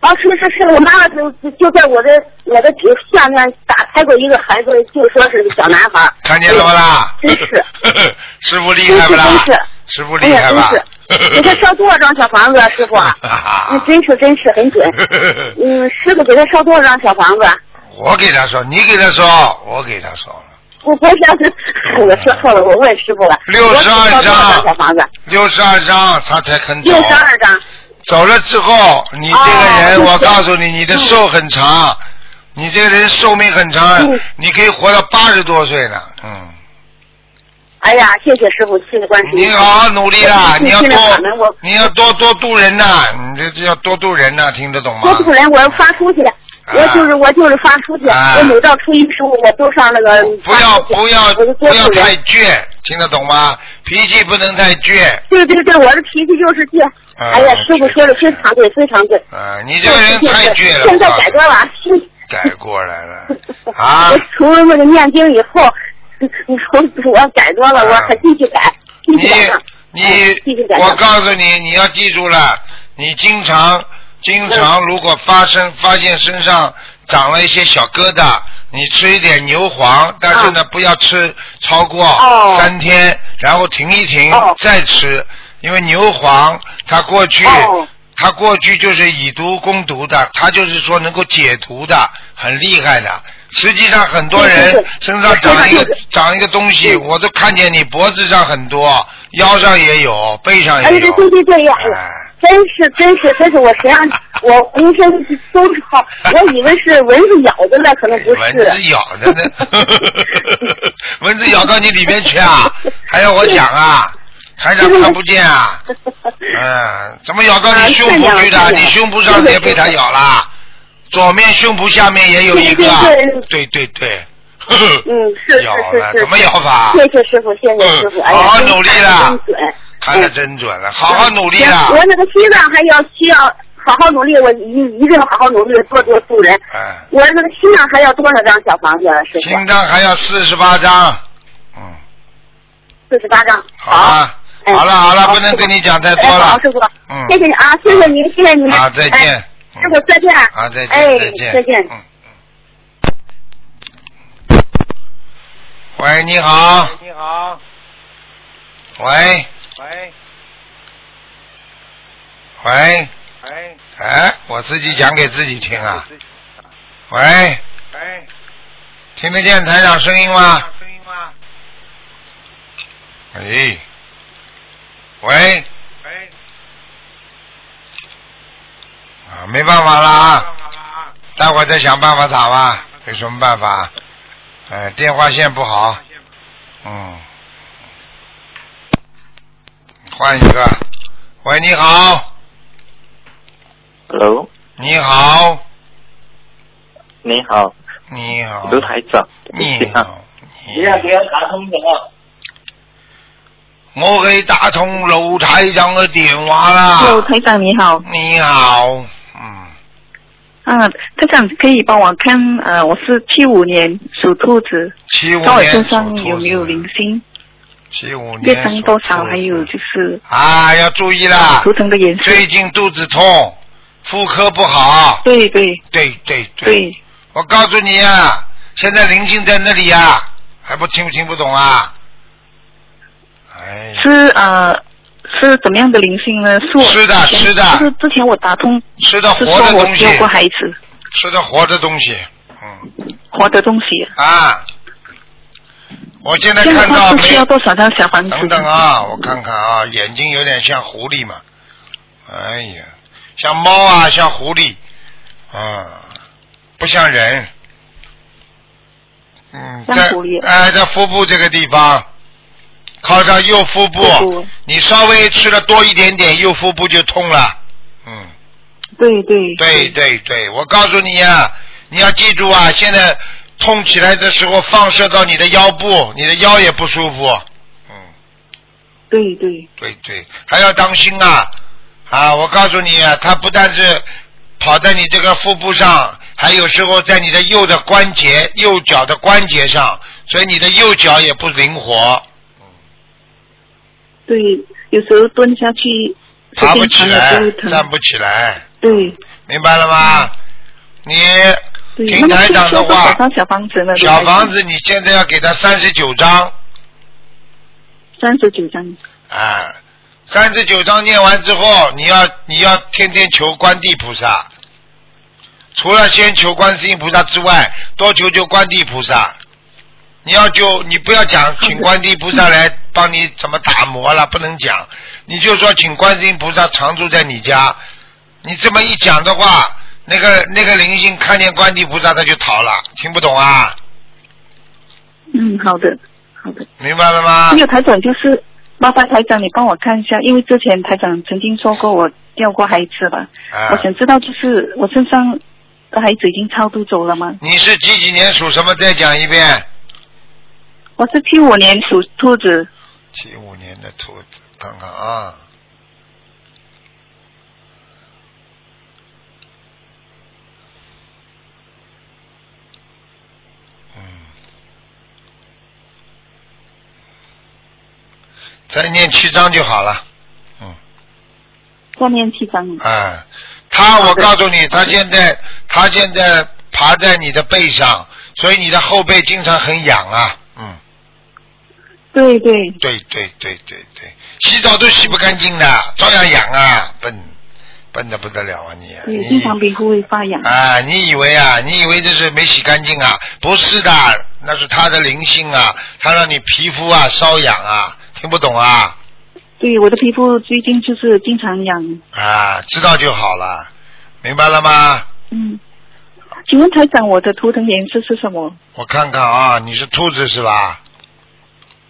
啊，是是是，我妈妈就就在我的我的指下面打开过一个孩子，就说是个小男孩。看见了不啦？真是，<laughs> 师傅厉害不啦真是？师傅厉害吧？真是，给他烧多少张小房子啊，师傅？<laughs> 那真是真是很准。<laughs> 嗯，师傅给他烧多少张小房子？我给他说，你给他说，我给他说了，我不是，我说错了，我问师傅了。62我烧多少张张小房子？六十二张他才肯走六。十二张。走了之后，你这个人，哦我告诉你，你的寿很长，你这个人寿命很长嗯，你可以活到八十多岁呢。嗯，哎呀，谢谢师傅，谢谢关心。你好好努力啦，你要多，你要多多度人呐，你这这要多度人呐，听得懂吗多？度人我要发出去，我就是我就是发出去，啊我每到初一十五我都上那个不要不要不要太倔，听得懂吗？脾气不能太倔。对对对，我的脾气就是倔。啊哎呀，师傅说的非常对，非常对。啊，你这个人太倔了。现在改过了，<laughs> 是改过来了 <laughs> 啊我！除了那个念经以后，<laughs> 你说我改多了，啊我还继续改，继你续改上。你我。告诉你，你要记住了，你经常经常如果发生发现身上长了一些小疙瘩，你吃一点牛黄，但是呢、不要吃超过哦三天，然后停一停、哦再吃，因为牛黄它过去。哦它过去就是以毒攻毒的，它就是说能够解毒的，很厉害的。实际上很多人身上长一个长一个东西，嗯我都看见你脖子上很多，腰上也有，背上哎，也有。对对对对呀！真是真是真是，我身上 <laughs> 我浑身都是好，我以为是蚊子咬的呢，可能不是。蚊子咬的呢，<laughs> 蚊子咬到你里面去啊？还要我讲啊？台长看不见啊？<laughs> 嗯，怎么咬到你胸脯去的？啊你胸脯上也被它咬了，左面胸脯下面也有一个。对对对。嗯，<laughs> 是是咬了，是是。怎么咬法？谢谢师傅，谢谢师傅，好好真努力啦真准。看得真准了，好好努力行啦！我那个心脏还要需要好好努力，我一一定好好努力，多多助人。哎，我那个心脏还要多少张小房子啊，师傅？心脏还要四十八张，嗯，四十八张。好吧，哎好了好了，不能跟你讲太哎，多了好，师傅，嗯谢谢你啊，谢谢您，谢谢您。啊再见哎师傅再见。啊，再见哎，再见，再见。嗯。喂，你好。你好，喂喂喂，喂哎，我自己讲给自己听啊。喂，喂，听得见台长声音吗？声音吗？哎，喂，喂，啊，没办法了啊？待会儿再想办法打吧，有什么办法？哎，电话线不好，嗯，换一个。喂，你好，Hello，你好，你好，你好，卢台长，你好，你你好，给我打通什么？我给打通卢台长的电话喽，啦。台长你好，你好，嗯，啊，台长可以帮我看，呃，我是七五年属兔子，七五看我年属身上有没有子灵性，七五年属障多少，兔还有就是啊，要注意啦，图腾的颜色，最近肚子痛，妇科不好。对对。对对对，对，我告诉你啊，现在灵性在那里呀、还不听不听不懂啊？哎。呀，是呃是怎么样的灵性呢？是我是的之前是的。就是之前我打通吃的活的东西。说我教，过孩子。吃的活的东西，嗯。活的东西，啊，我现在看到没？需要多少张小房子？等等啊，我看看啊，眼睛有点像狐狸嘛，哎呀，像猫啊，像狐狸，啊，不像人。嗯，在像狐狸。哎，在腹部这个地方，靠上右腹部，你稍微吃的多一点点，右腹部就痛了。嗯，对对对对对，我告诉你呀、你要记住啊，现在痛起来的时候放射到你的腰部，你的腰也不舒服。嗯。对对对对，还要当心啊！啊，我告诉你啊，它不但是跑在你这个腹部上，还有时候在你的右的关节、右脚的关节上，所以你的右脚也不灵活，对，有时候蹲下去爬不起来。站不起来，对明白了吗？你对，听台长的话，小房子呢？小房子你现在要给他三十九张三十九张。啊，三十九张念完之后，你要你要天天求观地菩萨，除了先求观世音菩萨之外，多求求观地菩萨。你要就你不要讲请观音菩萨来帮你怎么打磨了，不能讲，你就说请观世音菩萨常住在你家。你这么一讲的话，那个那个灵性看见观地菩萨他就逃了，听不懂啊？嗯，好的，好的。明白了吗还？有台长，就是麻烦台长你帮我看一下，因为之前台长曾经说过我掉过孩子了，啊我，想知道就是我身上的孩子已经超度走了吗？你是几几年属什么？再讲一遍。我是七五年属兔子，七五年的兔子，看看啊。嗯，再念七章就好了。嗯，再念七张。啊，他，我告诉你，他现在他现在爬在你的背上，所以你的后背经常很痒啊。嗯。对对，对对对对对，洗澡都洗不干净的，照样痒啊，笨，笨的不得了啊你啊！对，你经常皮肤会发痒。啊，你以为啊？你以为这是没洗干净啊？不是的，那是他的灵性啊，他让你皮肤啊瘙痒啊，听不懂啊？对，我的皮肤最近就是经常痒。啊，知道就好了，明白了吗？嗯，请问台长，我的图腾颜色是什么？我看看啊，你是兔子是吧？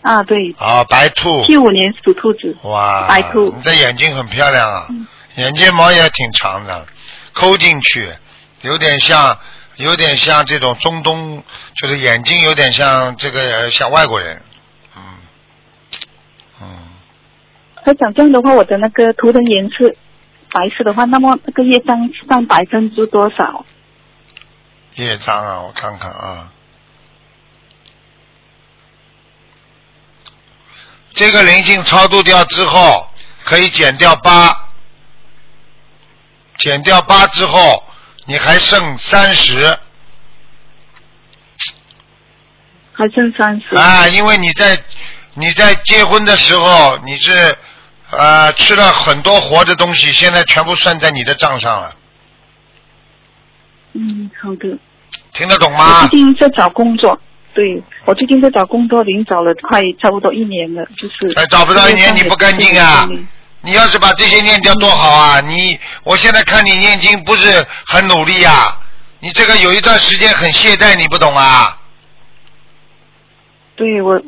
啊，对，啊，白兔。七五年属兔子。哇，白兔。你的眼睛很漂亮啊，嗯。眼睫毛也挺长的，抠进去，有点像，有点像这种中东，就是眼睛有点像这个呃像外国人，嗯，嗯，台长，这样的话，我的那个图腾颜色白色的话，那么那个业障占百分之多少？业障啊，我看看啊，这个灵性超度掉之后，可以减掉八，减掉八之后，你还剩三十。还剩三十。啊，因为你在你在结婚的时候，你是呃吃了很多活的东西，现在全部算在你的账上了，嗯，好的。听得懂吗最？近在找工作，对我最近在找工作，已经找了快差不多一年了，就是。哎，找不到一年你不干净啊！你要是把这些念掉多好啊！你我现在看你念经不是很努力啊，你这个有一段时间很懈怠，你不懂啊？对我，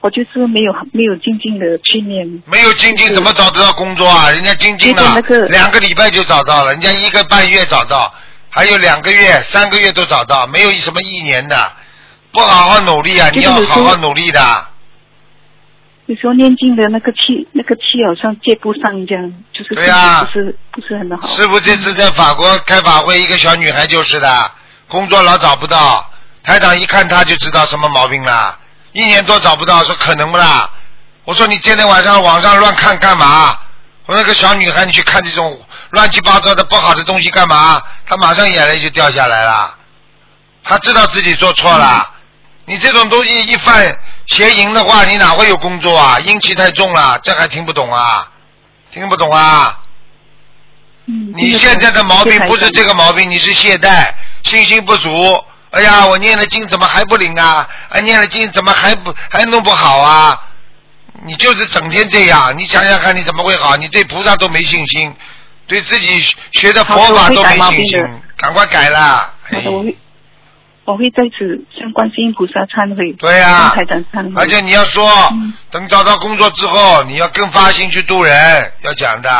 我就是没有没有静静的去念。没有静静怎么找得到工作啊？人家精进了结果那个两个礼拜就找到了，人家一个半月找到，还有两个月、三个月都找到，没有什么一年的。不好好努力啊！你要好好努力的。有时候念经的那个气，那个气好像接不上，这样就是对呀不是不是很好。师傅这次在法国开法会，一个小女孩就是的，工作老找不到，台长一看她就知道什么毛病了，一年多找不到，说可能不啦？我说你今天晚上网上乱看干嘛？我说那个小女孩，你去看这种乱七八糟的不好的东西干嘛？她马上眼泪就掉下来了，她知道自己做错了。你这种东西一犯邪淫的话，你哪会有工作啊？阴气太重了，这还听不懂啊？听不懂啊？嗯，你现在的毛病不是这个毛病，你是懈怠、信心不足，哎呀，我念了经怎么还不灵啊？哎，念了经怎么还不还弄不好啊？你就是整天这样，你想想看，你怎么会好？你对菩萨都没信心，对自己学的佛法都没信心，赶快改了。好的，我会我会在此向观世音菩萨忏悔，对呀、向台长忏悔。而且你要说，嗯等找到工作之后，你要更发心去度人，要讲的。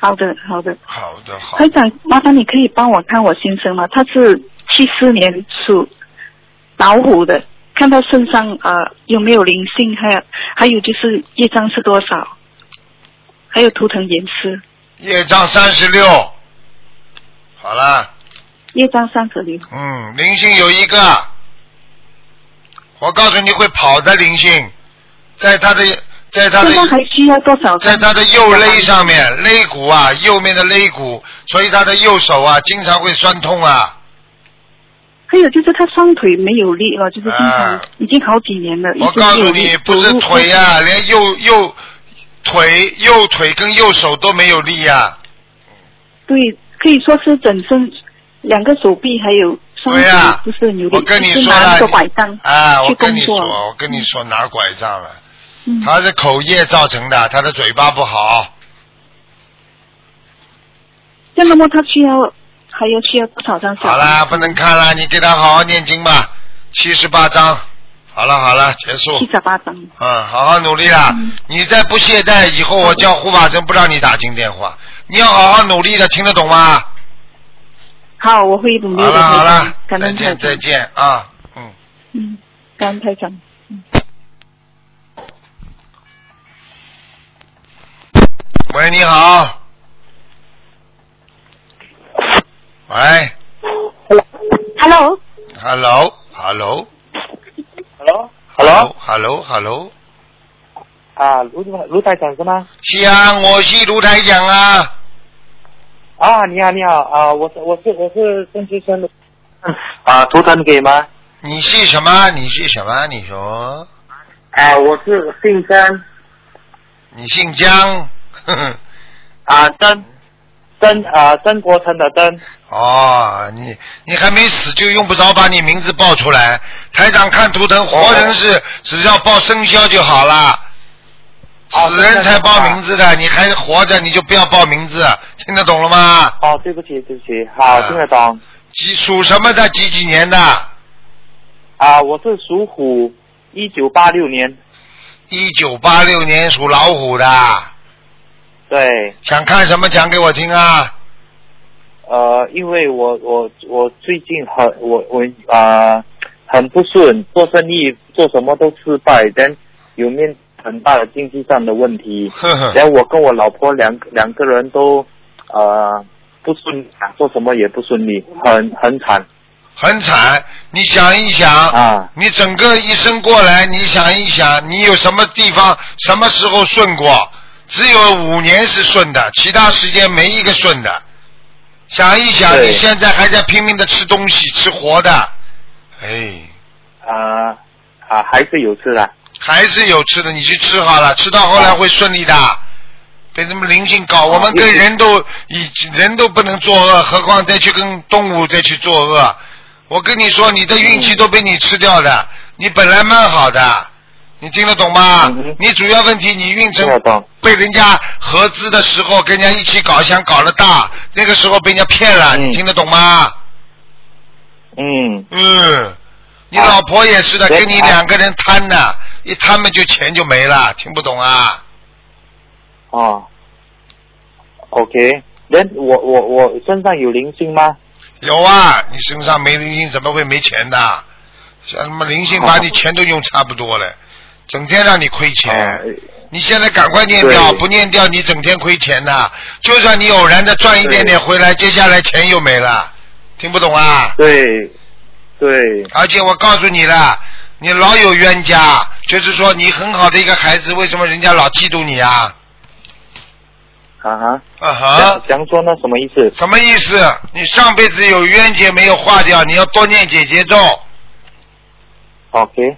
好的，好的。好的，好的台。长，麻烦你可以帮我看我先生吗？他是七四年属老虎的，看他身上呃有没有灵性，还有还有就是业障是多少，还有图腾颜色，业障三十六，好了，业障三十零。嗯，灵性有一个，我告诉你会跑的灵性，在他的，在他的现在还需要多少？在他的右肋上面，肋骨啊，右面的肋骨，所以他的右手啊，经常会酸痛啊。还有就是他双腿没有力了，就是经常、啊已经好几年了，我告诉你，不是腿啊，连右右腿、右腿跟右手都没有力啊。对，可以说是整身两个手臂还有双腿不是很有力，我跟你说了个拐杖啊，我跟你说，我跟你说，拿拐杖了，嗯，他是口业造成的，他的嘴巴不好。那么他需要还要需要多少张好啦，不能看了，你给他好好念经吧，七十八章。好了好了，结束。七十八张。嗯，好好努力啦！嗯你再不懈怠，以后我叫护法神不让你打进电话。你要好好努力的，听得懂吗？好，我会努力好的。了好了，感恩台长再见再。见啊！嗯，嗯，感恩台长。喂，你好。喂 Hello，，hello，hello，hello，hello，hello，Hello，Hello，hello，hello，啊，卢卢台长是吗？是啊，我是卢台长啊。啊，你好，你好，啊，我是我是我是郑先生的，啊，图腾给吗？你是什么？你是什么？你说啊，我是姓张，你姓江？呵 <laughs> 呵啊，曾，曾啊，曾国成的曾，哦，你你还没死就用不着把你名字报出来。台长看图腾，活人是只要报生肖就好了，哦死人才报名字的。你还活着你就不要报名字，听得懂了吗？哦，对不起，对不起，好，啊听得懂。几属什么的？几几年的？啊，我是属虎，一九八六年，一九八六年属老虎的。对，想看什么讲给我听啊？呃，因为我我我最近很我我啊、很不顺，做生意做什么都失败，但有面很大的经济上的问题，呵呵，然后我跟我老婆两两个人都呃不顺利，做什么也不顺利，很很惨。很惨。你想一想，啊。你整个一生过来，你想一想，你有什么地方、什么时候顺过？只有五年是顺的，其他时间没一个顺的。想一想，你现在还在拼命的吃东西，吃活的，哎，啊啊还是有吃的还是有吃的，你去吃好了，吃到后来会顺利的。被他们灵性搞，我们跟人都以人都不能作恶，何况再去跟动物再去作恶。我跟你说，你的运气都被你吃掉的，你本来蛮好的，你听得懂吗？你主要问题你运程被人家合资的时候跟人家一起搞，想搞了大，那个时候被人家骗了，嗯你听得懂吗？嗯嗯，你啊老婆也是的，跟你两个人贪的，一贪嘛就钱就没了，听不懂啊？哦，OK，人我我我身上有灵性吗？有啊，你身上没灵性怎么会没钱的？像什么灵性把你 <laughs> 钱都用差不多了，整天让你亏钱。哦你现在赶快念掉，不念掉你整天亏钱的。就算你偶然的赚一点点回来，接下来钱又没了，听不懂啊？对对而且我告诉你了，你老有冤家，就是说你很好的一个孩子，为什么人家老嫉妒你啊？啊哈，啊哈讲，说那什么意思？什么意思？你上辈子有冤结没有化掉，你要多念姐姐咒，OK，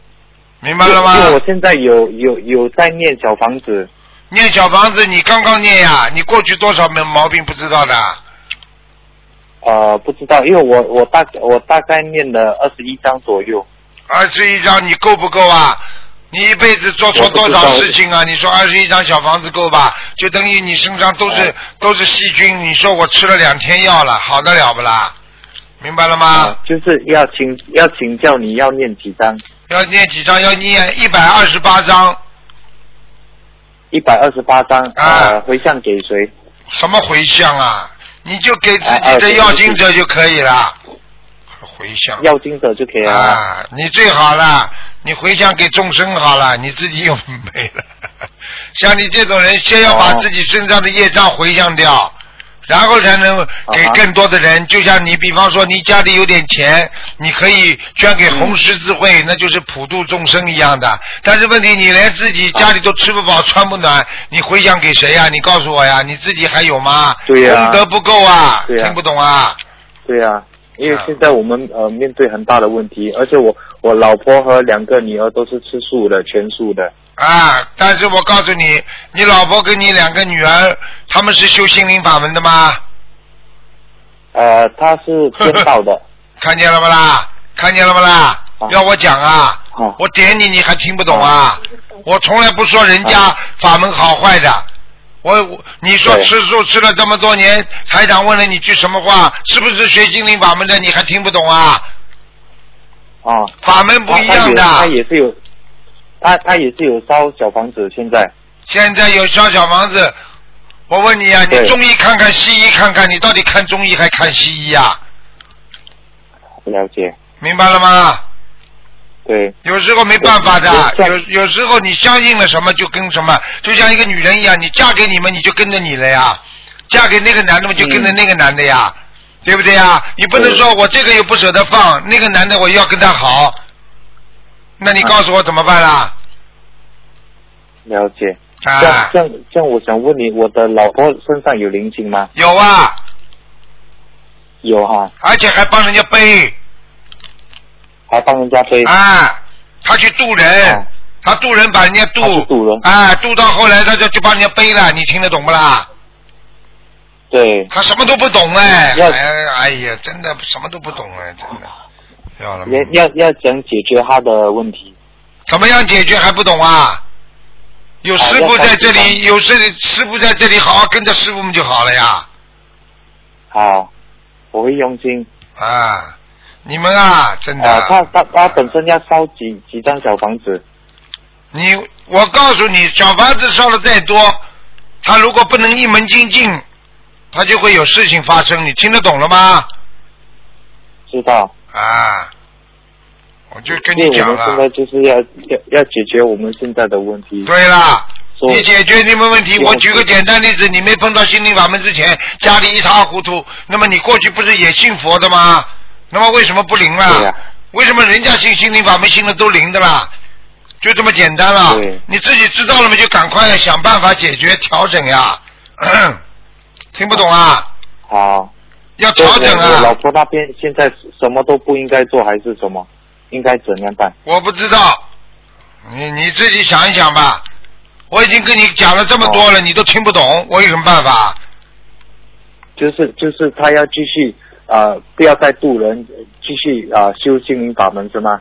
明白了吗？因为我现在有有有在念小房子，念小房子，你刚刚念呀，你过去多少毛毛病不知道的？呃，不知道，因为我我大我大概念了二十一章左右。二十一张你够不够啊？你一辈子做错多少事情啊？你说二十一张小房子够吧？就等于你身上都是、都是细菌。你说我吃了两天药了，好得了不啦？明白了吗？啊，就是要请要请教你要念几张？要念几张？要念一百二十八张。一百二十八张，啊呃，回向给谁？什么回向啊？你就给自己的要经者就可以了。回向。要经者就可以了。啊，你最好了，你回向给众生好了，你自己又没了。<laughs> 像你这种人，先要把哦自己身上的业障回向掉，然后才能给更多的人。就像你，比方说你家里有点钱，你可以捐给红十字会，那就是普度众生一样的。但是问题，你连自己家里都吃不饱穿不暖，你回向给谁呀、你告诉我呀，你自己还有吗？对呀功德不够啊，听不懂啊？对啊，因为啊现在我们呃面对很大的问题，而且我我老婆和两个女儿都是吃素的，全素的。啊！但是我告诉你，你老婆跟你两个女儿，他们是修心灵法门的吗？呃，她是天道的。<laughs> 看见了不啦？看见了不啦？啊要我讲啊？我点你，你还听不懂啊？我从来不说人家法门好坏的。我我你说吃素吃了这么多年，台长问了你句什么话？是不是学心灵法门的？你还听不懂啊？啊，法门不一样的。她她也是有，他他也是有烧小房子，现在现在有烧小房子，我问你啊，你中医看看，西医看看，你到底看中医还看西医啊？了解。明白了吗？对，有时候没办法的，有有时候你相信了什么就跟什么，就像一个女人一样，你嫁给你们你就跟着你了呀，嫁给那个男的嘛就跟着那个男的呀，对不对呀？你不能说我这个又不舍得放，那个男的我要跟他好，那你告诉我怎么办啦？了解。这样啊。这，样这样，我想问你，我的老婆身上有灵性吗？有啊，有哈，而且还帮人家背还帮人家背。啊，他去渡人啊，他渡人把人家渡渡人啊，渡到后来他就就帮人家背了，你听得懂不啦？对，他什么都不懂哎，哎哎呀，真的什么都不懂哎，真的，要要要要怎解决他的问题？怎么样解决还不懂啊？有师傅在这里，有师师傅在这里，好好跟着师傅们就好了呀。好，我会用心。啊，你们啊，真的。啊，他他他本身要烧几几张小房子？你，我告诉你，小房子烧的再多，他如果不能一门精进，他就会有事情发生。你听得懂了吗？知道。啊，我就跟你讲了。们现在就是要要要解决我们现在的问题。对啦，你解决你们问题。我举个简单例子，你没碰到心灵法门之前，家里一塌糊涂，那么你过去不是也信佛的吗？那么为什么不灵对了？呀为什么人家信心灵法门信的都灵的啦？就这么简单了。你自己知道了嘛，就赶快想办法解决调整呀。<clears throat> 听不懂啊？好。要调整我我老啊！婆那边现在什么都不应该做，还是什么？应该怎样办？我不知道，你你自己想一想吧。我已经跟你讲了这么多了，你都听不懂，我有什么办法？就是就是他要继续啊、呃不要再渡人，继续啊、修心灵法门是吗？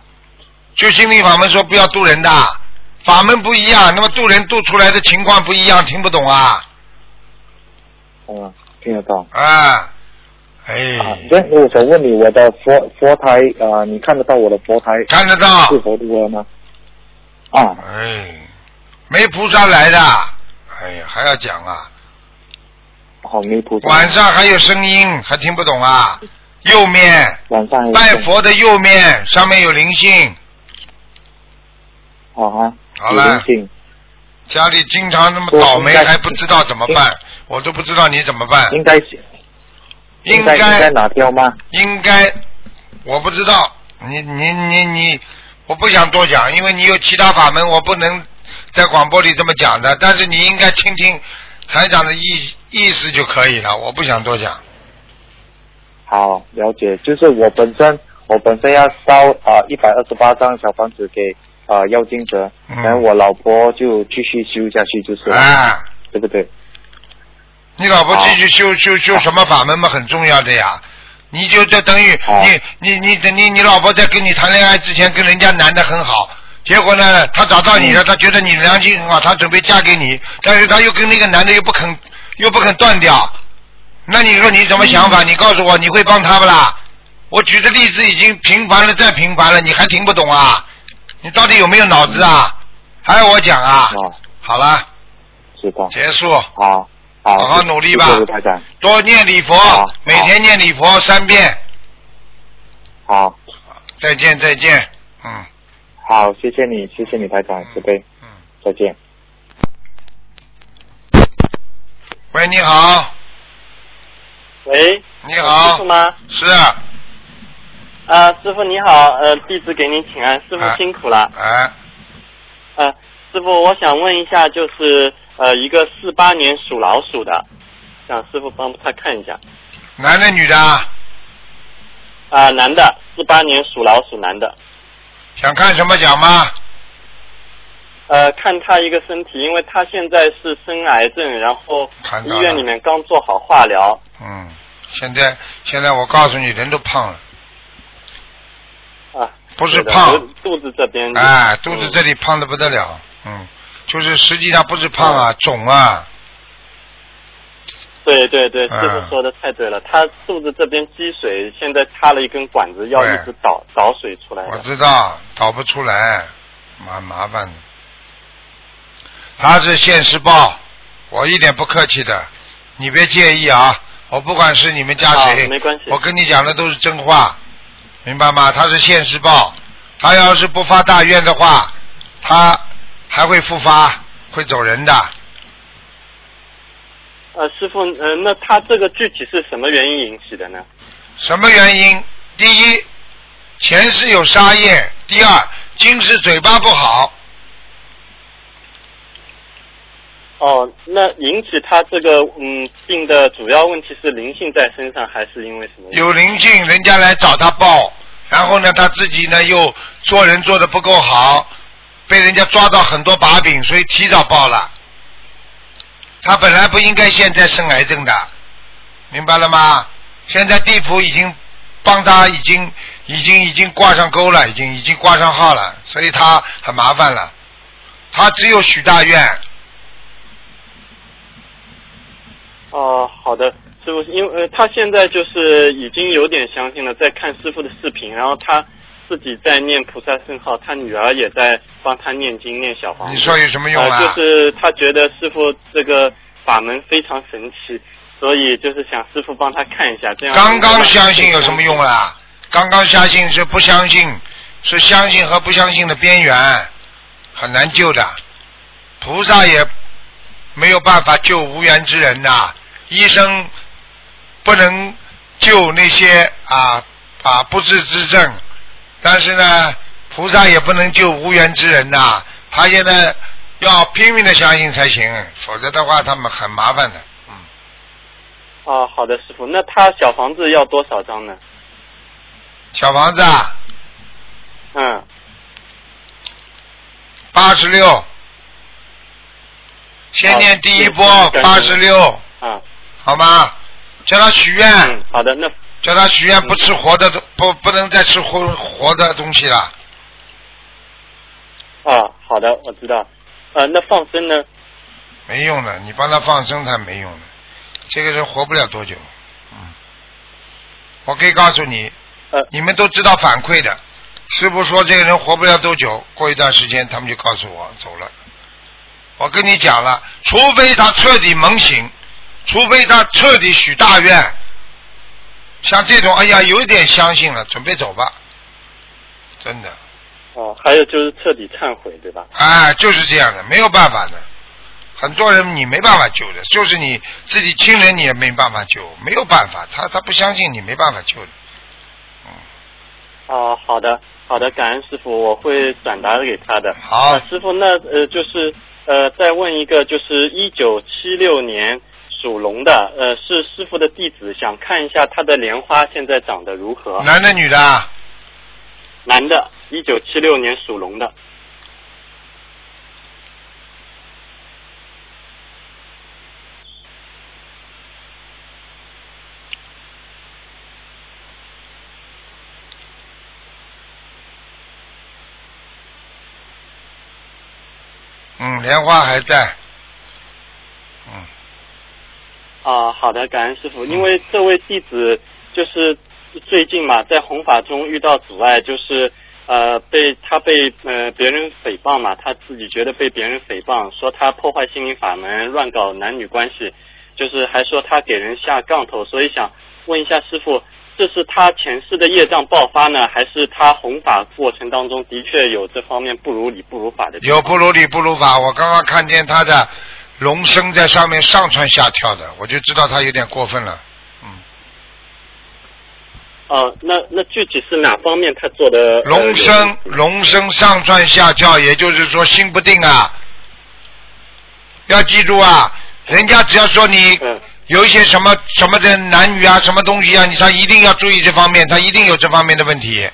修心灵法门说不要渡人的，法门不一样，那么渡人渡出来的情况不一样，听不懂啊？嗯，听得懂。啊，啊哎，，那我想问你，我的佛佛台啊、呃你看得到我的佛台看得到是，佛度了吗？啊，哎，没菩萨来的，哎呀，还要讲啊？好，没菩萨。晚上还有声音，还听不懂啊？右面晚上有拜佛的右面上面有灵性，好啊，好了，家里经常那么倒霉，还不知道怎么办，我都不知道你怎么办。应该是应该应该该拿掉吗？应该，我不知道，你你你你，我不想多讲，因为你有其他法门，我不能在广播里这么讲的。但是你应该听听台长的意意思就可以了，我不想多讲。好，了解。就是我本身，我本身要烧啊一百二十八张小房子给啊妖精者，嗯然后我老婆就继续修下去，就是了，啊，对不对？你老婆继续修修修什么法门嘛，很重要的呀。你就这等于你你你等你你老婆在跟你谈恋爱之前跟人家男的很好，结果呢，她找到你了，她觉得你良心很好，她准备嫁给你，但是她又跟那个男的又不肯又不肯断掉，那你说你什么想法？你告诉我，你会帮他不啦？我举的例子已经频繁了，再频繁了，你还听不懂啊？你到底有没有脑子啊？还要我讲啊？哦，好了，知道。结束，好，好，好好努力吧。多念礼佛，每天念礼佛三遍。好，再见，再见。嗯好，谢谢你，谢谢你，台长，慈悲，嗯。再见。喂，你好，喂，你好师傅，吗？是啊，啊，师傅你好，呃，弟子给您请安，师傅哎辛苦了。哎，呃，师傅，我想问一下，就是呃，一个四八年属老鼠的，想师傅帮他看一下。男的女的啊？啊、男的，四八年属老鼠，男的。想看什么奖吗？呃，看他一个身体，因为他现在是生癌症，然后医院里面刚做好化疗。嗯，现在现在我告诉你，人都胖了，啊，不是胖肚子这边。哎，肚子嗯这里胖的不得了，嗯，就是实际上不是胖啊，肿啊，对对对，嗯师傅说的太对了，他肚子这边积水，现在插了一根管子，要一直导导水出来我。知道导不出来，蛮麻烦的。他是现世报，我一点不客气的，你别介意啊。我不管是你们家谁，啊没关系我跟你讲的都是真话，明白吗？他是现世报，他要是不发大愿的话，他还会复发，会走人的。呃，师傅，呃，那他这个具体是什么原因引起的呢？什么原因？第一，前世有杀业；第二，今世嘴巴不好。哦，那引起他这个嗯病的主要问题是灵性在身上，还是因为什么？有灵性，人家来找他报，然后呢，他自己呢又做人做的不够好，被人家抓到很多把柄，所以提早报了。他本来不应该现在生癌症的，明白了吗？现在地府已经帮他已经已经已经挂上钩了，已经已经挂上号了，所以他很麻烦了。他只有许大愿，哦，好的，师傅，因为、呃、他现在就是已经有点相信了，在看师傅的视频，然后他自己在念菩萨圣号，他女儿也在帮他念经念小黄。你说有什么用啊？呃，就是他觉得师傅这个法门非常神奇，所以就是想师傅帮他看一下，这样刚刚相信有什么用啊？刚刚相信是不相信，是相信和不相信的边缘，很难救的。菩萨也没有办法救无缘之人呐、医生不能救那些啊啊不治之症，但是呢，菩萨也不能救无缘之人呐、他现在要拼命的相信才行，否则的话他们很麻烦的。嗯。哦，好的，师傅，那他小房子要多少张呢？小房子啊，嗯，八十六，先念第一波好八十六，啊，好吗？叫他许愿，嗯，好的，那叫他许愿不吃活的东，不不能再吃活活的东西了。啊，好的，我知道。呃，那放生呢？没用的，你帮他放生才没用的，这个人活不了多久。嗯，我可以告诉你，呃你们都知道反馈的。师傅说这个人活不了多久，过一段时间他们就告诉我走了。我跟你讲了，除非他彻底猛醒，除非他彻底许大愿，像这种，哎呀，有一点相信了，准备走吧，真的，哦，还有就是彻底忏悔，对吧？哎，就是这样的，没有办法的。很多人你没办法救的，就是你自己亲人你也没办法救，没有办法，他他不相信你没办法救的。啊，好的，好的，感恩师傅，我会转达给他的。好呃师傅，那呃就是呃再问一个，就是一九七六年属龙的呃是师傅的弟子想看一下他的莲花现在长得如何？男的女的？男的一九七六年属龙的。嗯莲花还在。啊，好的，感恩师傅。因为这位弟子就是最近嘛，在弘法中遇到阻碍，就是呃被他被呃别人诽谤嘛，他自己觉得被别人诽谤，说他破坏心灵法门，乱搞男女关系，就是还说他给人下杠头，所以想问一下师傅，这是他前世的业障爆发呢，还是他弘法过程当中的确有这方面不如理不如法的？有不如理不如法。我刚刚看见他的龙身在上面上蹿下跳的，我就知道他有点过分了。嗯哦，那那具体是哪方面他做的？呃龙身龙身上蹿下跳，也就是说心不定啊。要记住啊，人家只要说你嗯有一些什么什么的男女啊，什么东西啊，你他一定要注意这方面，他一定有这方面的问题。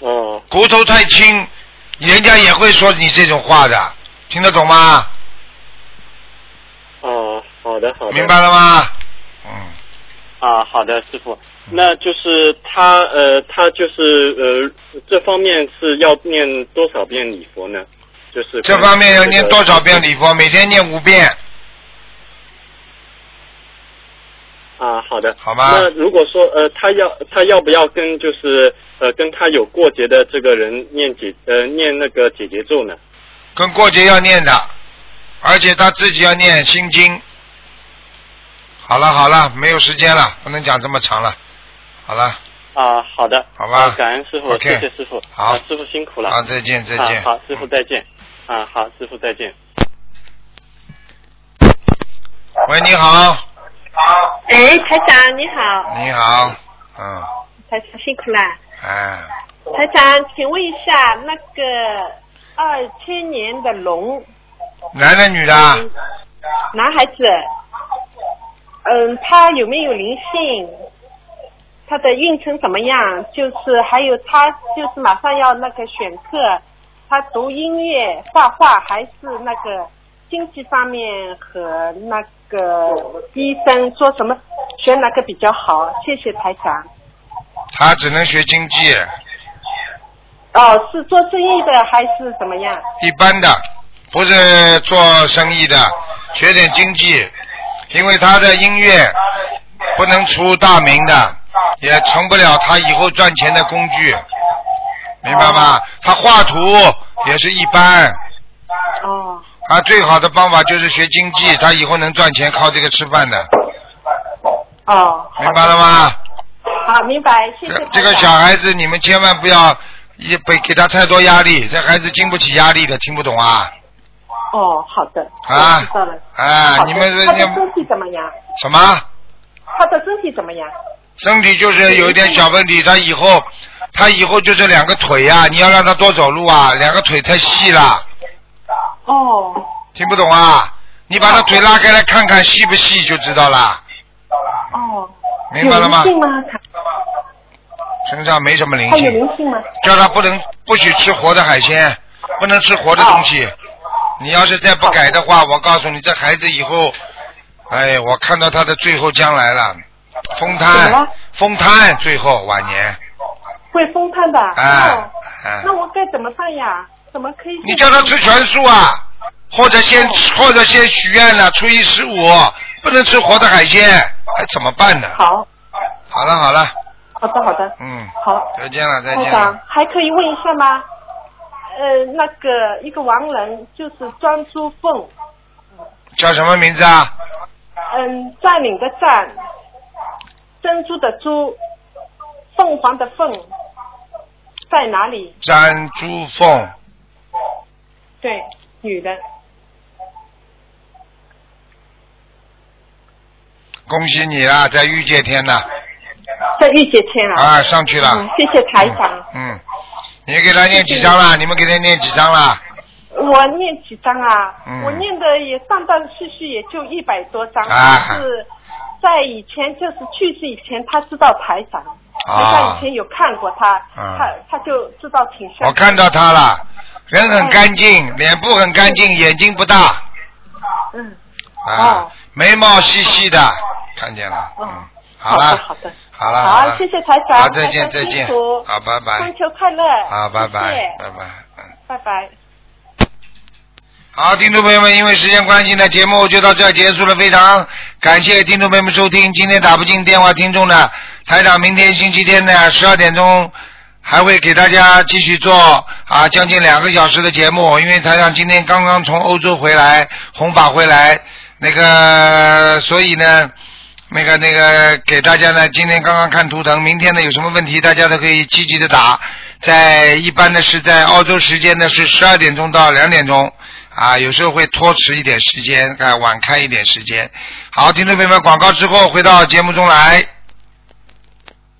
哦骨头太轻，人家也会说你这种话的，听得懂吗？哦，好的好的，明白了吗？嗯，啊，好的，师傅，那就是他呃，他就是呃，这方面是要念多少遍礼佛呢？就是这方面要念多少遍礼佛？每天念五遍。啊，好的，好吧那如果说呃，他要他要不要跟就是呃跟他有过节的这个人念解呃念那个解结咒呢？跟过节要念的，而且他自己要念心经。好了好了，没有时间了，不能讲这么长了。好了，啊，好的，好吧。啊感恩师傅谢谢师傅，好。啊，师傅辛苦了，好，再见再见。啊，好，师傅再见，啊，好，师傅再见。喂，你好，哎，台长你好，你好，嗯，台长辛苦啦。哎，台长，请问一下，那个二千年的龙男的女的？男孩子，嗯，他有没有灵性？他的运程怎么样？就是还有他就是马上要那个选课，他读音乐、画画还是那个经济方面和那个医生说什么选哪个比较好？谢谢台长。他只能学经济，哦，是做生意的还是怎么样？一般的，不是做生意的，学点经济，因为他的音乐不能出大名的，也成不了他以后赚钱的工具，明白吗？他画图也是一般，哦他最好的方法就是学经济，他以后能赚钱，靠这个吃饭的，哦，明白了吗？好，明白，谢谢。这个小孩子，你们千万不要也给给他太多压力，这孩子经不起压力的，听不懂啊？哦，好的，啊我知道了。啊你们你他的身体怎么样？什么？他的身体怎么样？身体就是有一点小问题，他以后他以后就是两个腿呀、你要让他多走路啊，两个腿太细了，哦，听不懂啊？你把他腿拉开来看看细不细就知道了，哦，明白了吗有？灵性吗？身上没什么灵性他有性，灵性吗？叫他不能不许吃活的海鲜，不能吃活的东西。你要是再不改的话，我告诉你，这孩子以后，哎，我看到他的最后将来了，风瘫，风瘫，最后晚年，会风瘫的。哎哦，哎那我该怎么办呀？怎么可以？你叫他吃全素啊，或者先或者先许愿了，初一十五不能吃活的海鲜，还怎么办呢？好，好了好了，好的好的，嗯，好。再见了再见了。还可以问一下吗？呃，那个一个亡人就是庄珠凤，叫什么名字啊？嗯，占领的占，珍珠的珠，凤凰的凤，在哪里？詹珠凤，对，女的。恭喜你啦，在御界天呢，在御界天啊。啊上去了嗯，谢谢台长。嗯，你给他念几张啦？你们给他念几张啦？我念几张啊？嗯我念的也断断续续，也就一百多张。啊但是在以前，就是去世以前，他知道台长，台啊长以前有看过他，嗯他他就知道挺像。我看到他了，人很干净，脸部很干净，眼睛不大，嗯，啊哦，眉毛细细的，看见了，嗯，好了，好的好了，好，谢谢台长。好，再见再见，好，拜拜中，秋快乐。好，拜拜拜拜，嗯。拜拜。好，听众朋友们，因为时间关系呢，节目就到这儿结束了。非常感谢听众朋友们收听。今天打不进电话听众呢，台长明天星期天呢十二点钟还会给大家继续做啊将近两个小时的节目。因为台长今天刚刚从欧洲回来，红法回来，那个所以呢。那个那个，给大家呢，今天刚刚看图腾，明天呢有什么问题，大家都可以积极的打。在一般呢是在澳洲时间呢是十二点钟到两点钟，啊，有时候会拖迟一点时间，啊，晚开一点时间。好，听众朋友们，广告之后回到节目中来。